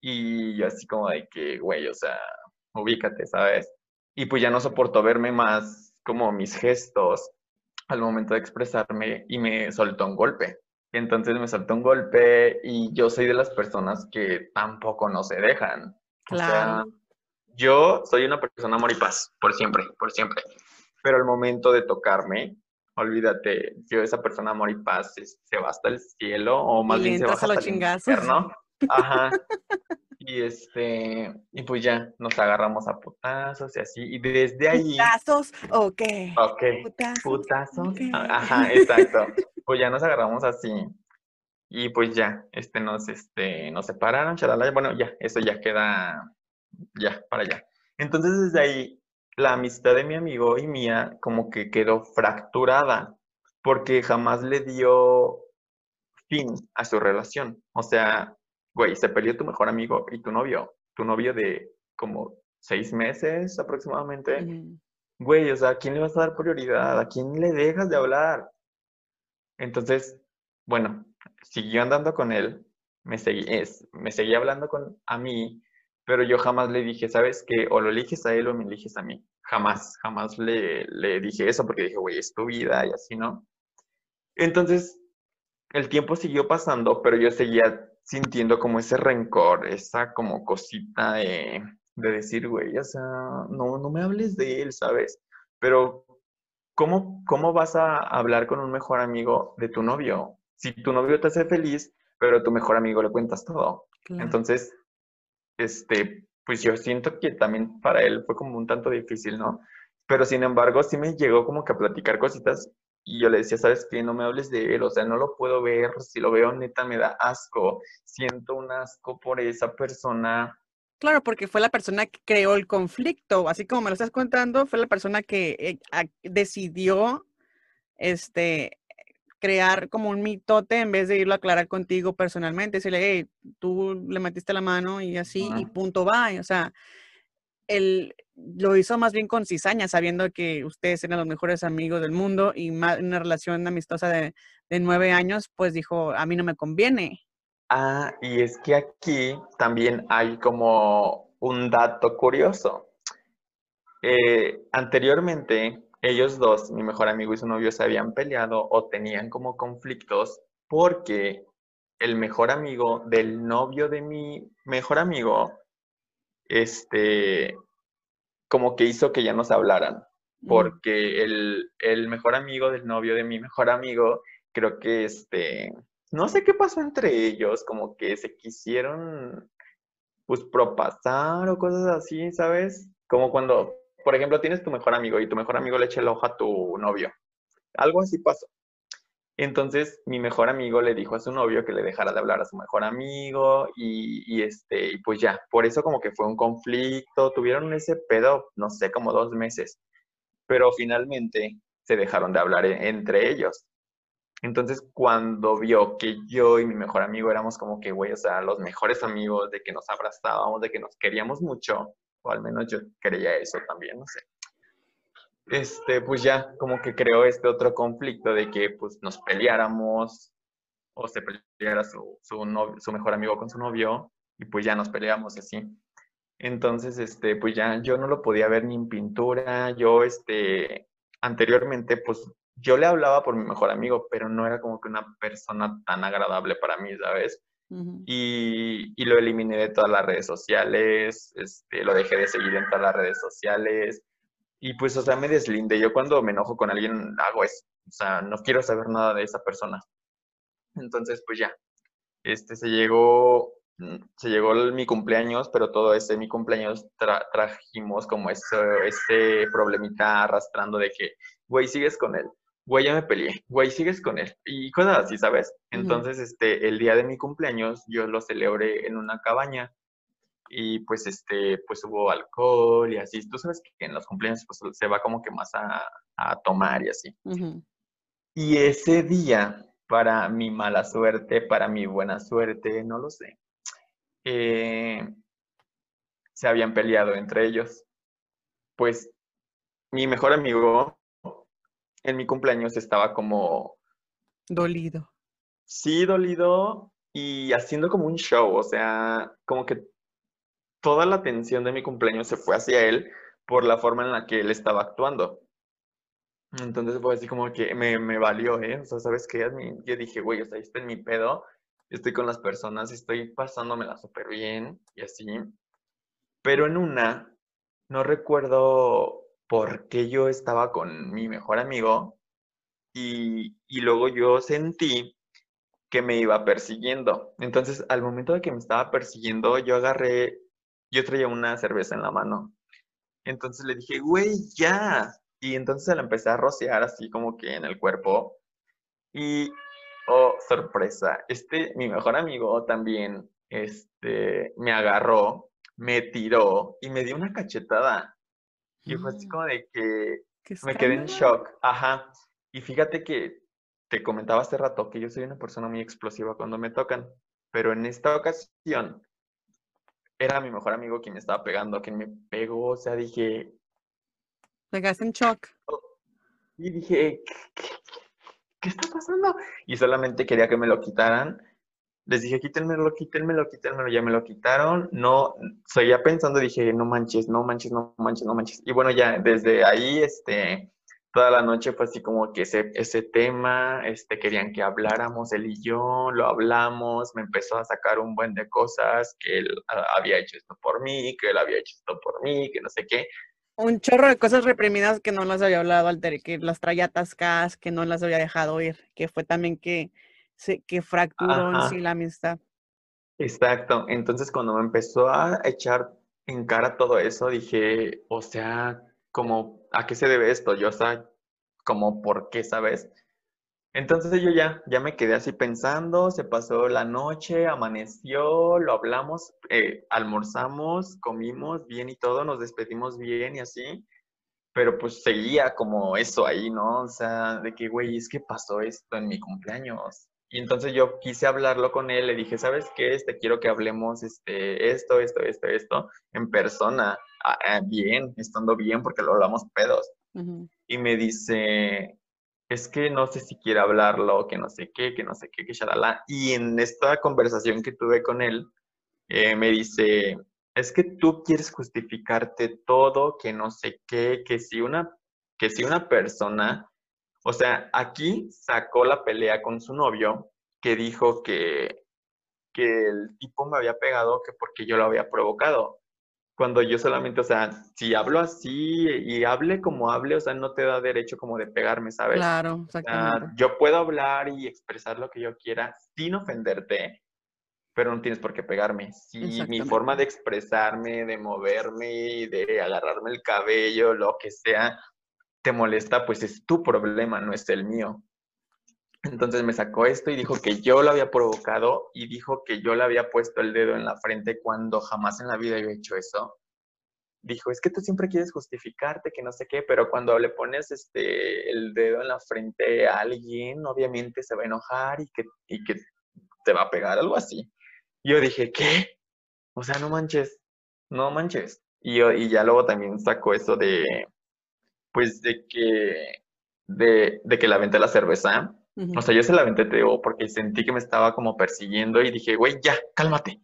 Y yo así como de que, güey, o sea, ubícate, ¿sabes? Y pues ya no soportó verme más como mis gestos al momento de expresarme y me soltó un golpe. Entonces me soltó un golpe y yo soy de las personas que tampoco no se dejan. O sea, Claro. yo soy una persona amor y paz, por siempre, por siempre. Pero al momento de tocarme, olvídate, yo esa persona amor y paz se, se va hasta el cielo o más bien se entras baja a los hasta el infierno. Ajá. *laughs* Y este, y pues ya, nos agarramos a putazos y así. Y desde ahí, ¿Putazos o qué? ok, ¿Putazos? putazos. ok. Ajá, exacto. Pues ya nos agarramos así. Y pues ya, este, nos, este, nos separaron, chalala. Bueno, ya, eso ya queda, ya, para allá. Entonces desde ahí, la amistad de mi amigo y mía como que quedó fracturada, porque jamás le dio fin a su relación. O sea, güey, se peleó tu mejor amigo y tu novio, tu novio de como seis meses aproximadamente. Güey, o sea, ¿a quién le vas a dar prioridad? ¿A quién le dejas de hablar? Entonces, bueno, siguió andando con él, me, seguí, es, me seguía hablando con, a mí, pero yo jamás le dije, ¿sabes qué? O lo eliges a él o me eliges a mí. Jamás, jamás le, le dije eso porque dije, güey, es tu vida y así, ¿no? Entonces, el tiempo siguió pasando, pero yo seguía sintiendo como ese rencor, esa como cosita de, de decir, güey, o sea, no, no me hables de él, ¿sabes? Pero, ¿cómo, ¿cómo vas a hablar con un mejor amigo de tu novio? Si tu novio te hace feliz, pero a tu mejor amigo le cuentas todo. Entonces, este, pues yo siento que también para él fue como un tanto difícil, ¿no? Pero sin embargo, sí me llegó como que a platicar cositas y yo le decía, ¿sabes qué? No me hables de él, o sea, no lo puedo ver, si lo veo neta me da asco, siento un asco por esa persona. Claro, porque fue la persona que creó el conflicto, así como me lo estás contando, fue la persona que eh, decidió, este, crear como un mitote en vez de irlo a aclarar contigo personalmente, decirle, hey, tú le metiste la mano y así, y punto va. O sea, él lo hizo más bien con cizaña, sabiendo que ustedes eran los mejores amigos del mundo y una relación amistosa de, nueve años, pues dijo, a mí no me conviene. Ah, y es que aquí también hay como un dato curioso. Eh, anteriormente, ellos dos, mi mejor amigo y su novio, se habían peleado o tenían como conflictos porque el mejor amigo del novio de mi mejor amigo, este, como que hizo que ya no se hablaran, mm. porque el, el mejor amigo del novio de mi mejor amigo, creo que este, no sé qué pasó entre ellos, como que se quisieron, pues, propasar o cosas así, ¿sabes? Como cuando por ejemplo, tienes tu mejor amigo y tu mejor amigo le echa el ojo a tu novio. Algo así pasó. Entonces, mi mejor amigo le dijo a su novio que le dejara de hablar a su mejor amigo y, este, y pues ya, por eso como que fue un conflicto, tuvieron ese pedo, no sé, como dos meses, pero finalmente se dejaron de hablar e, entre ellos. Entonces, cuando vio que yo y mi mejor amigo éramos como que, güey, o sea, los mejores amigos, de que nos abrazábamos, de que nos queríamos mucho, o al menos yo creía eso también, no sé. Este, pues ya como que creó este otro conflicto de que pues nos peleáramos o se peleara su, su, mejor amigo con su novio y pues ya nos peleamos así. Entonces, este, pues ya yo no lo podía ver ni en pintura, yo, este, anteriormente, pues yo le hablaba por mi mejor amigo, pero no era como que una persona tan agradable para mí, ¿sabes? Y, lo eliminé de todas las redes sociales, este, lo dejé de seguir en todas las redes sociales. Y pues, o sea, me deslinde. Yo cuando me enojo con alguien hago eso. O sea, no quiero saber nada de esa persona. Entonces, pues ya. Este, se llegó, mm, se llegó mi cumpleaños, pero todo ese mi cumpleaños trajimos como ese, ese problemita arrastrando de que, güey, sigues con él güey, ya me peleé, güey, sigues con él, y cosas así, ¿sabes? Entonces, este, el día de mi cumpleaños yo lo celebré en una cabaña y pues, este, pues hubo alcohol y así, tú sabes que en los cumpleaños pues se va como que más a, tomar y así. Y ese día, para mi mala suerte, para mi buena suerte, no lo sé, eh, se habían peleado entre ellos. Pues mi mejor amigo en mi cumpleaños estaba como... Dolido. Sí, dolido y haciendo como un show, o sea, como que toda la atención de mi cumpleaños se fue hacia él por la forma en la que él estaba actuando. Entonces fue así como que me, me valió, ¿eh? O sea, ¿sabes qué? Yo dije, güey, o sea, estoy en mi pedo, estoy con las personas, estoy pasándomela súper bien y así. Pero en una, no recuerdo porque yo estaba con mi mejor amigo y, luego yo sentí que me iba persiguiendo. Entonces, al momento de que me estaba persiguiendo, yo agarré, yo traía una cerveza en la mano. Entonces le dije, güey, ya. Y entonces la empecé a rociar así como que en el cuerpo. Y, oh, sorpresa, este, mi mejor amigo también, este, me agarró, me tiró y me dio una cachetada. Y fue así mm. como de que me quedé en shock. Ajá. Y fíjate que te comentaba hace rato que yo soy una persona muy explosiva cuando me tocan, pero en esta ocasión era mi mejor amigo quien me estaba pegando, quien me pegó, o sea, dije... Me quedaste en shock. Y dije, ¿qué, qué está pasando? Y solamente quería que me lo quitaran les dije, quítenmelo, quítenmelo, quítenmelo, ya me lo quitaron. No, ya pensando dije, no manches, no manches, no manches, no manches. Y bueno, ya desde ahí, este, toda la noche fue así como que ese, ese tema, este, querían que habláramos él y yo, lo hablamos, me empezó a sacar un buen de cosas, que él había hecho esto por mí, que él había hecho esto por mí, que no sé qué. Un chorro de cosas reprimidas que no las había hablado, Alter, que las traía atascadas, que no las había dejado ir, que fue también que que fracturó en sí la amistad. Exacto. Entonces, cuando me empezó a echar en cara todo eso, dije, o sea, como, ¿a qué se debe esto? Yo, o sea, como, ¿por qué, sabes? Entonces yo ya, ya me quedé así pensando, se pasó la noche, amaneció, lo hablamos, eh, almorzamos, comimos bien y todo, nos despedimos bien y así, pero pues seguía como eso ahí, ¿no? O sea, de que, güey, es que pasó esto en mi cumpleaños. Y entonces yo quise hablarlo con él, le dije, ¿sabes qué? Este, quiero que hablemos este, esto, esto, esto, esto, en persona, ah, ah, bien, estando bien, porque lo hablamos pedos. Y me dice, es que no sé si quiere hablarlo, que no sé qué, que no sé qué, que shalala. Y en esta conversación que tuve con él, eh, me dice, es que tú quieres justificarte todo, que no sé qué, que si una, que si una persona o sea, aquí sacó la pelea con su novio, que dijo que, que el tipo me había pegado que porque yo lo había provocado. Cuando yo solamente, o sea, si hablo así y hable como hable, o sea, no te da derecho como de pegarme, ¿sabes? Claro, exactamente. yo puedo hablar y expresar lo que yo quiera sin ofenderte, pero no tienes por qué pegarme. Si mi forma de expresarme, de moverme, de agarrarme el cabello, lo que sea, te molesta, pues es tu problema, no es el mío. Entonces me sacó esto y dijo que yo lo había provocado y dijo que yo le había puesto el dedo en la frente cuando jamás en la vida he hecho eso. Dijo, es que tú siempre quieres justificarte, que no sé qué, pero cuando le pones este, el dedo en la frente a alguien, obviamente se va a enojar y que, y que te va a pegar, algo así. yo dije, ¿qué? O sea, no manches, no manches. Y, yo, y ya luego también sacó eso de, pues de que, de, de que la aventé la cerveza. O sea, yo se la aventé, te digo, porque sentí que me estaba como persiguiendo y dije, güey, ya, cálmate.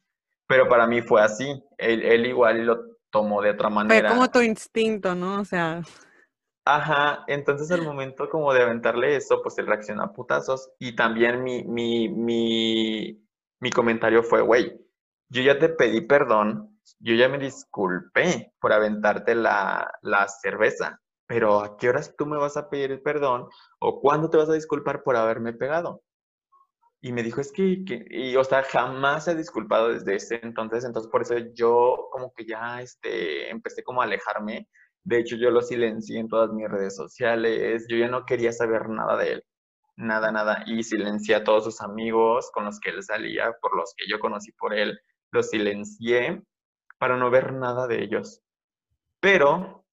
Pero para mí fue así. Él, él igual lo tomó de otra manera. Fue como tu instinto, ¿no? O sea. Ajá, entonces al momento como de aventarle eso, pues él reaccionó a putazos. Y también mi, mi, mi, mi comentario fue, güey, yo ya te pedí perdón, yo ya me disculpé por aventarte la, la cerveza pero ¿a qué horas tú me vas a pedir el perdón o cuándo te vas a disculpar por haberme pegado? Y me dijo, es que, y, o sea, jamás se ha disculpado desde ese entonces, entonces por eso yo como que ya este, empecé como a alejarme. De hecho, yo lo silencié en todas mis redes sociales, yo ya no quería saber nada de él, nada, nada. Y silencié a todos sus amigos con los que él salía, por los que yo conocí por él, los silencié para no ver nada de ellos. Pero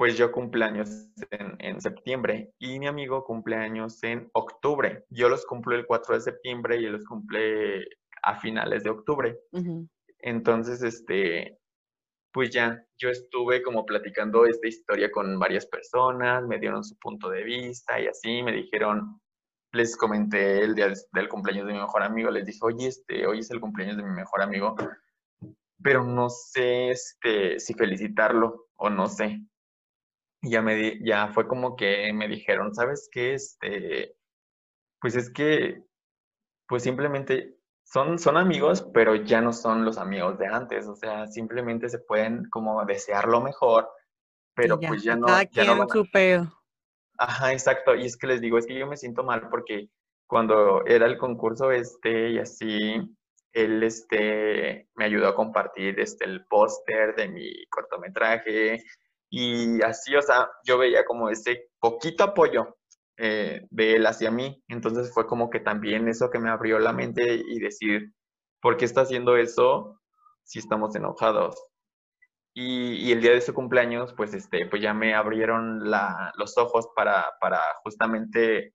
pues yo cumpleaños en, en, septiembre y mi amigo cumpleaños en octubre. Yo los cumplo el 4 de septiembre y él los cumple a finales de octubre. Entonces, este, pues ya, yo estuve como platicando esta historia con varias personas, me dieron su punto de vista y así, me dijeron, les comenté el día del cumpleaños de mi mejor amigo, les dije, oye, este, hoy es el cumpleaños de mi mejor amigo, pero no sé este, si felicitarlo o no sé ya me ya fue como que me dijeron, ¿sabes qué? Este, pues es que, pues simplemente son, son amigos, pero ya no son los amigos de antes, o sea, simplemente se pueden como desear lo mejor, pero pues ya no. ya no Ajá, exacto, y es que les digo, es que yo me siento mal porque cuando era el concurso este y así, él este, me ayudó a compartir este, el póster de mi cortometraje, y así, o sea, yo veía como ese poquito apoyo eh, de él hacia mí. Entonces fue como que también eso que me abrió la mente y decir, ¿por qué está haciendo eso si estamos enojados? Y, el día de su cumpleaños, pues, este, pues ya me abrieron la, los ojos para, para justamente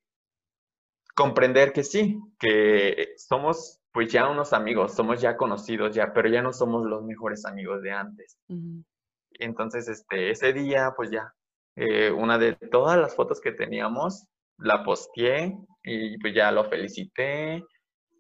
comprender que sí, que somos pues ya unos amigos, somos ya conocidos ya, pero ya no somos los mejores amigos de antes. Entonces, este, ese día, pues ya, eh, una de todas las fotos que teníamos, la posteé y pues ya lo felicité.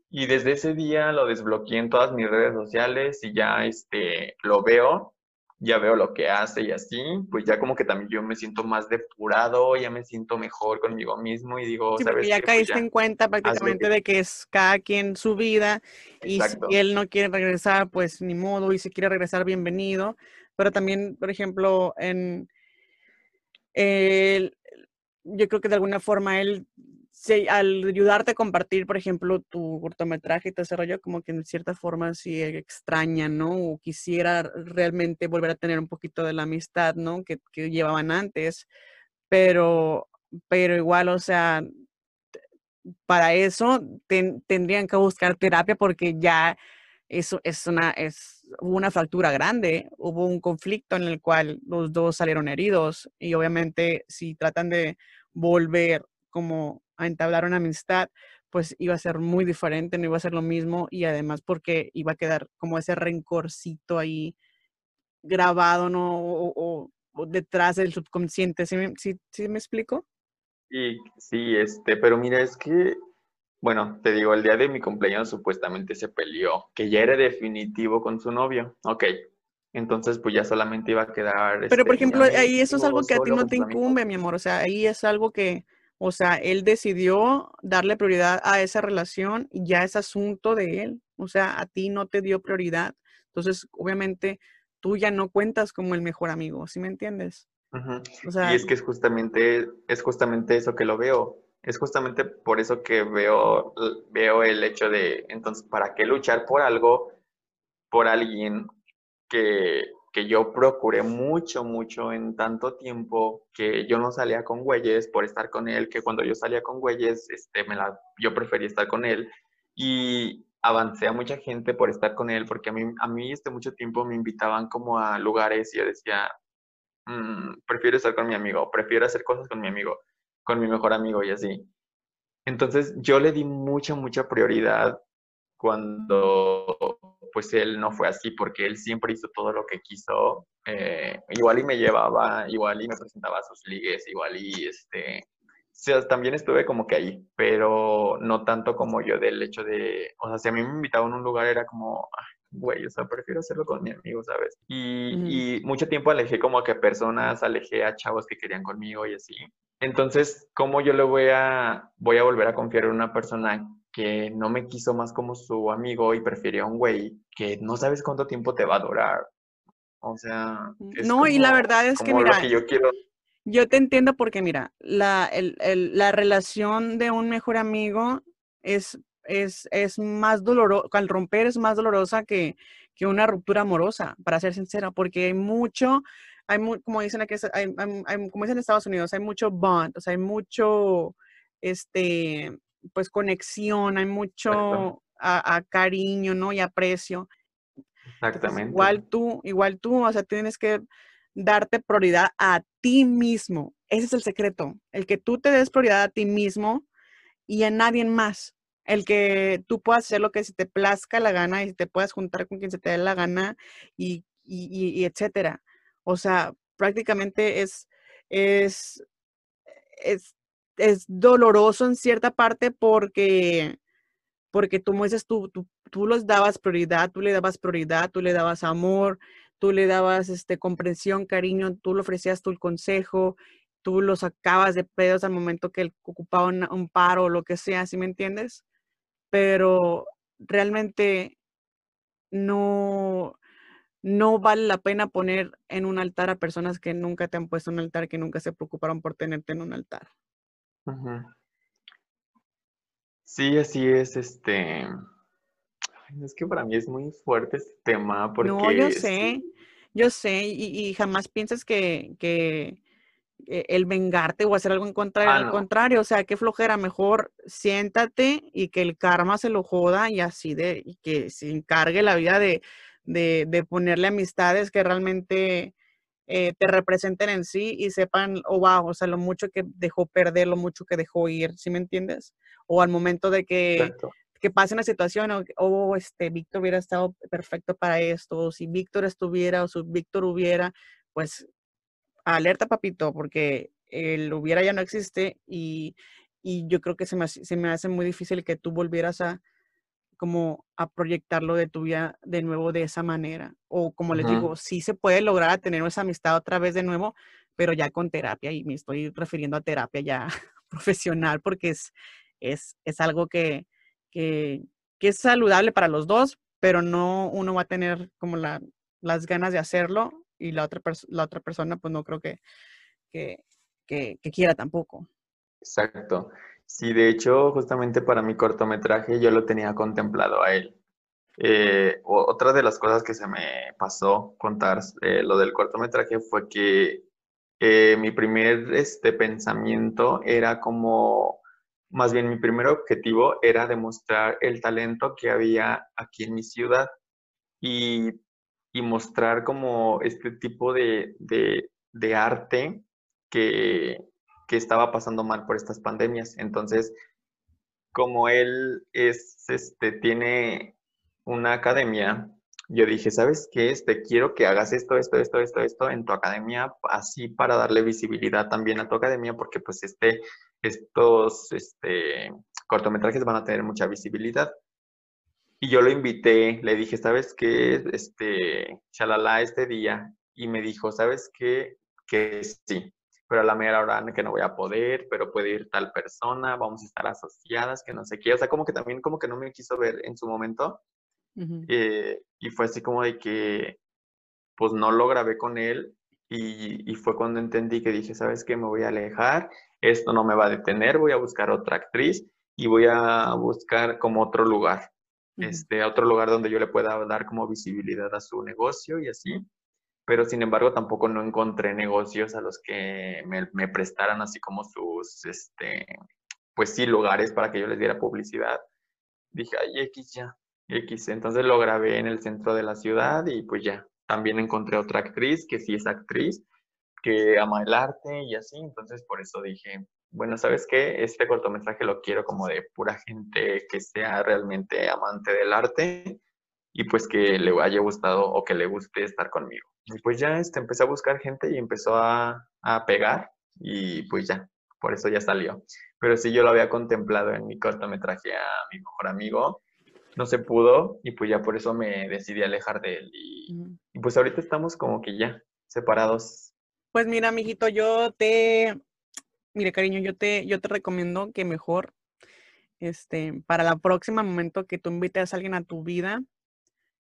Y desde ese día lo desbloqueé en todas mis redes sociales y ya este, lo veo ya veo lo que hace y así, pues ya como que también yo me siento más depurado, ya me siento mejor conmigo mismo y digo, sí, ¿sabes? Ya pues caíste en cuenta prácticamente de que es cada quien su vida y si él no quiere regresar, pues ni modo, y si quiere regresar, bienvenido. Pero también, por ejemplo, en yo creo que de alguna forma él al ayudarte a compartir, por ejemplo, tu cortometraje y todo ese rollo, como que en cierta forma sí extraña, ¿no? O quisiera realmente volver a tener un poquito de la amistad, ¿no? Que, llevaban antes, pero, pero igual, o sea, para eso tendrían que buscar terapia porque ya eso es una, es, hubo una fractura grande, hubo un conflicto en el cual los dos salieron heridos y obviamente si tratan de volver como a entablar una amistad, pues iba a ser muy diferente, no iba a ser lo mismo y además porque iba a quedar como ese rencorcito ahí grabado, ¿no? O, detrás del subconsciente, ¿sí me, me explico? Sí, sí, este, pero mira, es que, bueno, te digo, el día de mi cumpleaños supuestamente se peleó, que ya era definitivo con su novio, ok, entonces pues ya solamente iba a quedar... Pero por este, ejemplo, ahí eso es algo que a ti no te incumbe, mi amor, o sea, ahí es algo que o sea, él decidió darle prioridad a esa relación y ya es asunto de él. O sea, a ti no te dio prioridad. Entonces, obviamente, tú ya no cuentas como el mejor amigo, ¿sí me entiendes? y es que es justamente, es justamente eso que lo veo. Es justamente por eso que veo, veo el hecho de, entonces, ¿para qué luchar por algo, por alguien que, que yo procuré mucho, mucho en tanto tiempo que yo no salía con güeyes por estar con él, que cuando yo salía con güeyes, este, me la, yo prefería estar con él. Y avancé a mucha gente por estar con él, porque a mí, a mí este mucho tiempo me invitaban como a lugares y yo decía, mm, prefiero estar con mi amigo, prefiero hacer cosas con mi amigo, con mi mejor amigo y así. Entonces yo le di mucha, mucha prioridad cuando pues él no fue así porque él siempre hizo todo lo que quiso. Eh, igual y me llevaba, igual y me presentaba a sus ligues, igual y este... O sea, también estuve como que ahí, pero no tanto como yo del hecho de, o sea, si a mí me invitaban a un lugar era como, güey, o sea, prefiero hacerlo con mi amigo, ¿sabes? Y, y mucho tiempo alejé como que personas, alejé a chavos que querían conmigo y así. Entonces, ¿cómo yo le voy a, voy a volver a confiar en una persona que no me quiso más como su amigo y prefirió a un güey que no sabes cuánto tiempo te va a durar. O sea, no, y la verdad es que mira, yo quiero. Yo te entiendo porque mira, la, la relación de un mejor amigo es, es, es más dolorosa, al romper es más dolorosa que, que una ruptura amorosa, para ser sincera, porque hay mucho, hay como dicen aquí, hay, como dicen en Estados Unidos, hay mucho bond, o sea, hay mucho, este, pues conexión, hay mucho a, cariño, ¿no? Y aprecio. Exactamente. igual tú, igual tú, o sea, tienes que darte prioridad a ti mismo. Ese es el secreto, el que tú te des prioridad a ti mismo y a nadie más. El que tú puedas hacer lo que se te plazca la gana y te puedas juntar con quien se te dé la gana y, y, y etcétera. O sea, prácticamente es, es, es es doloroso en cierta parte porque, porque tú, dices, tú, tú, tú los dabas prioridad, tú le dabas prioridad, tú le dabas amor, tú le dabas este, comprensión, cariño, tú le ofrecías el consejo, tú lo sacabas de pedos al momento que él ocupaba un, paro o lo que sea, ¿sí me entiendes? Pero realmente no, no vale la pena poner en un altar a personas que nunca te han puesto un altar, que nunca se preocuparon por tenerte en un altar. Sí, así es, este, es que para mí es muy fuerte este tema No, yo sé, yo sé, y, jamás piensas que, que eh, el vengarte o hacer algo en contra, Ah, al contrario, o sea, qué flojera, mejor siéntate y que el karma se lo joda y así de, y que se encargue la vida de, de, de ponerle amistades que realmente eh, te representen en sí y sepan, oh, wow, o sea, lo mucho que dejó perder, lo mucho que dejó ir, ¿sí me entiendes? O al momento de que, que pase una situación, o oh, este, Víctor hubiera estado perfecto para esto, o si Víctor estuviera, o si Víctor hubiera, pues, alerta, papito, porque el hubiera ya no existe y, y yo creo que se me, se me hace muy difícil que tú volvieras a, como a proyectarlo de tu vida de nuevo de esa manera. O como les digo, sí se puede lograr tener esa amistad otra vez de nuevo, pero ya con terapia, y me estoy refiriendo a terapia ya *laughs* profesional, porque es, es, es algo que, que, que, es saludable para los dos, pero no uno va a tener como la, las ganas de hacerlo y la otra, la otra persona pues no creo que, que, que quiera tampoco. Exacto. Sí, de hecho, justamente para mi cortometraje yo lo tenía contemplado a él. Eh, otra de las cosas que se me pasó contar eh, lo del cortometraje fue que eh, mi primer este, pensamiento era como, más bien mi primer objetivo era demostrar el talento que había aquí en mi ciudad y, y mostrar como este tipo de, de, de arte que, que estaba pasando mal por estas pandemias. Entonces, como él es, este, tiene una academia, yo dije, ¿sabes qué? Este, quiero que hagas esto, esto, esto, esto, esto en tu academia, así para darle visibilidad también a tu academia, porque pues este, estos este, cortometrajes van a tener mucha visibilidad. Y yo lo invité, le dije, ¿sabes qué? Este, chalala este día. Y me dijo, ¿sabes qué? Que sí pero a la mera hora que no voy a poder, pero puede ir tal persona, vamos a estar asociadas, que no sé qué. O sea, como que también como que no me quiso ver en su momento. Eh, y fue así como de que, pues no lo grabé con él y, y, fue cuando entendí que dije, ¿sabes qué? Me voy a alejar, esto no me va a detener, voy a buscar otra actriz y voy a buscar como otro lugar, este, otro lugar donde yo le pueda dar como visibilidad a su negocio y así pero sin embargo tampoco no encontré negocios a los que me, prestaran así como sus, este, pues sí, lugares para que yo les diera publicidad. Dije, ay, X ya, X. Entonces lo grabé en el centro de la ciudad y pues ya, también encontré otra actriz que sí es actriz, que ama el arte y así. Entonces por eso dije, bueno, ¿sabes qué? Este cortometraje lo quiero como de pura gente que sea realmente amante del arte y pues que le haya gustado o que le guste estar conmigo. Y pues ya este, empecé a buscar gente y empezó a, a pegar y pues ya, por eso ya salió. Pero sí yo lo había contemplado en mi cortometraje a mi mejor amigo, no se pudo y pues ya por eso me decidí alejar de él. Y, y pues ahorita estamos como que ya separados. Pues mira, mijito, yo te, mire cariño, yo te, yo te recomiendo que mejor, este, para la próxima momento que tú invites a alguien a tu vida,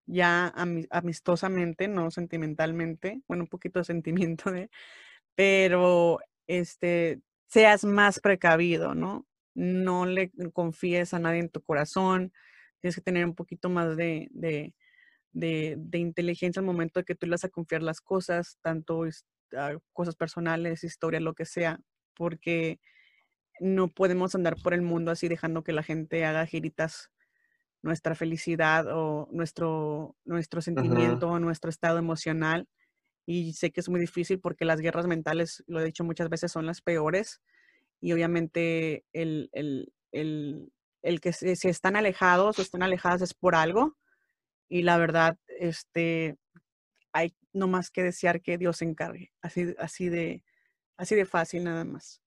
ya amistosamente, no sentimentalmente, bueno, un poquito de sentimiento de, pero este, seas más precavido, ¿no? No le confíes a nadie en tu corazón, tienes que tener un poquito más de, de, de, inteligencia al momento de que tú le vas a confiar las cosas, tanto ah, cosas personales, historia, lo que sea, porque no podemos andar por el mundo así dejando que la gente haga giritas nuestra felicidad o nuestro, nuestro sentimiento o nuestro estado emocional. Y sé que es muy difícil porque las guerras mentales, lo he dicho muchas veces, son las peores. Y obviamente el, el, el, el que se, están alejados o están alejadas es por algo. Y la verdad, este, hay no más que desear que Dios se encargue. Así, así, de, así de fácil nada más.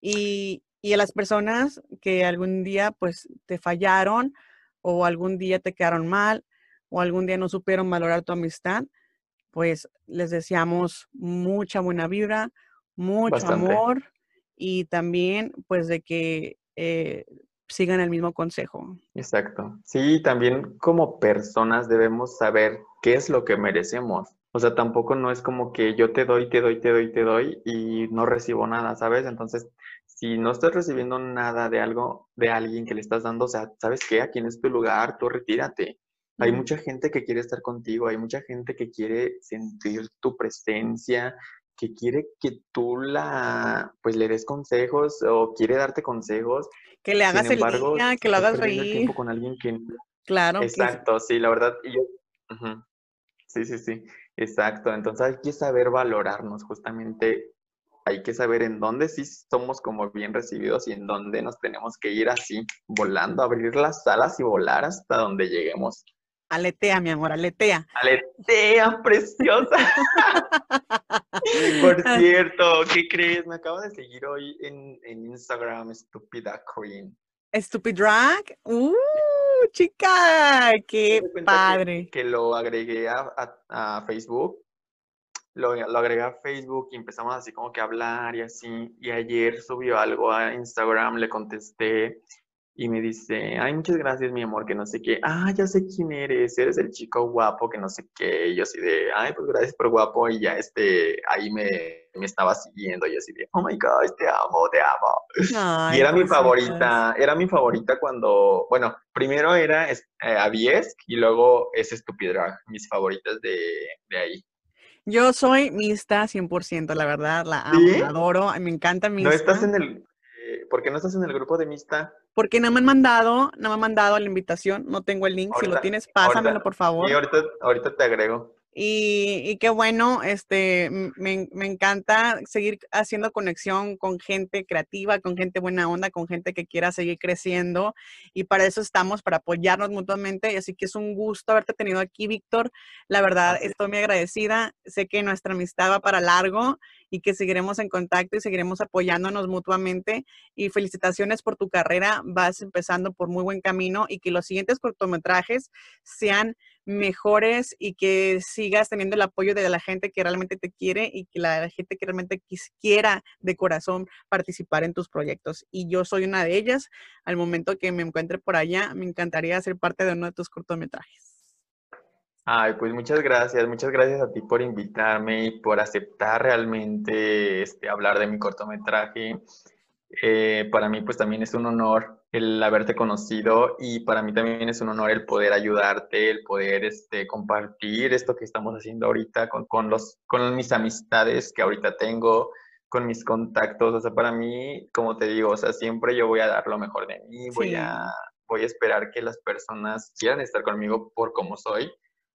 Y, y a las personas que algún día pues te fallaron o algún día te quedaron mal o algún día no supieron valorar tu amistad, pues les deseamos mucha buena vibra, mucho amor y también pues de que eh, sigan el mismo consejo. Exacto. Sí, también como personas debemos saber qué es lo que merecemos. O sea, tampoco no es como que yo te doy, te doy, te doy, te doy y no recibo nada, ¿sabes? Entonces, si no estás recibiendo nada de algo, de alguien que le estás dando, o sea, ¿sabes qué? Aquí en este lugar, tú retírate. Hay mucha gente que quiere estar contigo, hay mucha gente que quiere sentir tu presencia, que quiere que tú la, pues le des consejos o quiere darte consejos. Que le hagas el día, que lo hagas reír. tiempo con alguien que... Claro. Exacto, sí, la verdad. Yo... Sí, sí, sí. Exacto, entonces hay que saber valorarnos, justamente hay que saber en dónde sí somos como bien recibidos y en dónde nos tenemos que ir así, volando, abrir las alas y volar hasta donde lleguemos. Aletea, mi amor, aletea. Aletea, preciosa. Por *laughs* cierto, ¿qué crees? Me acabo de seguir hoy en, Instagram, Estúpida Queen. ¿Stupid Drag? ¡Uh, chica! ¡Qué padre! Que, lo agregué a, Facebook. Lo, lo, agregué a Facebook y empezamos así como que a hablar y así. Y ayer subió algo a Instagram, le contesté y me dice, ay, muchas gracias, mi amor, que no sé qué, ah, ya sé quién eres, eres el chico guapo, que no sé qué, y yo así de, ay, pues gracias por guapo, y ya este, ahí me, me estaba siguiendo, y así de, oh my God, te amo, te amo. y era mi favorita, era mi favorita cuando, bueno, primero era eh, Aviesk y luego es Drag, mis favoritas de, de ahí. Yo soy mista 100%, la verdad, la amo, la adoro, me encanta mista. ¿No estás en el, eh, por qué no estás en el grupo de mista? Porque no me han mandado, no me han mandado la invitación, no tengo el link. si lo tienes, pásamelo, por favor. Y ahorita, ahorita te agrego. Y, qué bueno, este, me, encanta seguir haciendo conexión con gente creativa, con gente buena onda, con gente que quiera seguir creciendo. Y para eso estamos, para apoyarnos mutuamente. Así que es un gusto haberte tenido aquí, Víctor. La verdad, estoy muy agradecida. Sé que nuestra amistad va para largo y que seguiremos en contacto y seguiremos apoyándonos mutuamente. Y felicitaciones por tu carrera. Vas empezando por muy buen camino y que los siguientes cortometrajes sean mejores y que sigas teniendo el apoyo de la gente que realmente te quiere y que la gente que realmente quisiera de corazón participar en tus proyectos. Y yo soy una de ellas. Al momento que me encuentre por allá, me encantaría ser parte de uno de tus cortometrajes. Ay, pues muchas gracias, muchas gracias a ti por invitarme y por aceptar realmente este, hablar de mi cortometraje. Eh, para mí pues también es un honor el haberte conocido y para mí también es un honor el poder ayudarte, el poder este, compartir esto que estamos haciendo ahorita con, con, los, con mis amistades que ahorita tengo, con mis contactos. O sea, para mí, como te digo, o sea, siempre yo voy a dar lo mejor de mí, voy, a, voy a esperar que las personas quieran estar conmigo por como soy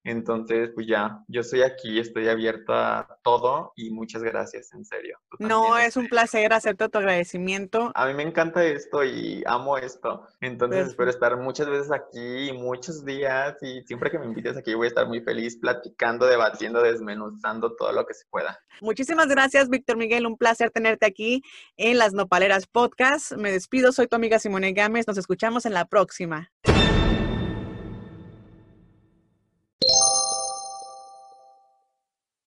entonces, pues ya, yo estoy aquí, estoy abierto a todo y muchas gracias, en serio. No, es un placer hacerte tu agradecimiento. A mí me encanta esto y amo esto. Entonces, pues espero estar muchas veces aquí, muchos días y siempre que me invites aquí voy a estar muy feliz platicando, debatiendo, desmenuzando todo lo que se pueda. Muchísimas gracias, Víctor Miguel. Un placer tenerte aquí en Las Nopaleras Podcast. Me despido, soy tu amiga Simone Gámez. Nos escuchamos en la próxima.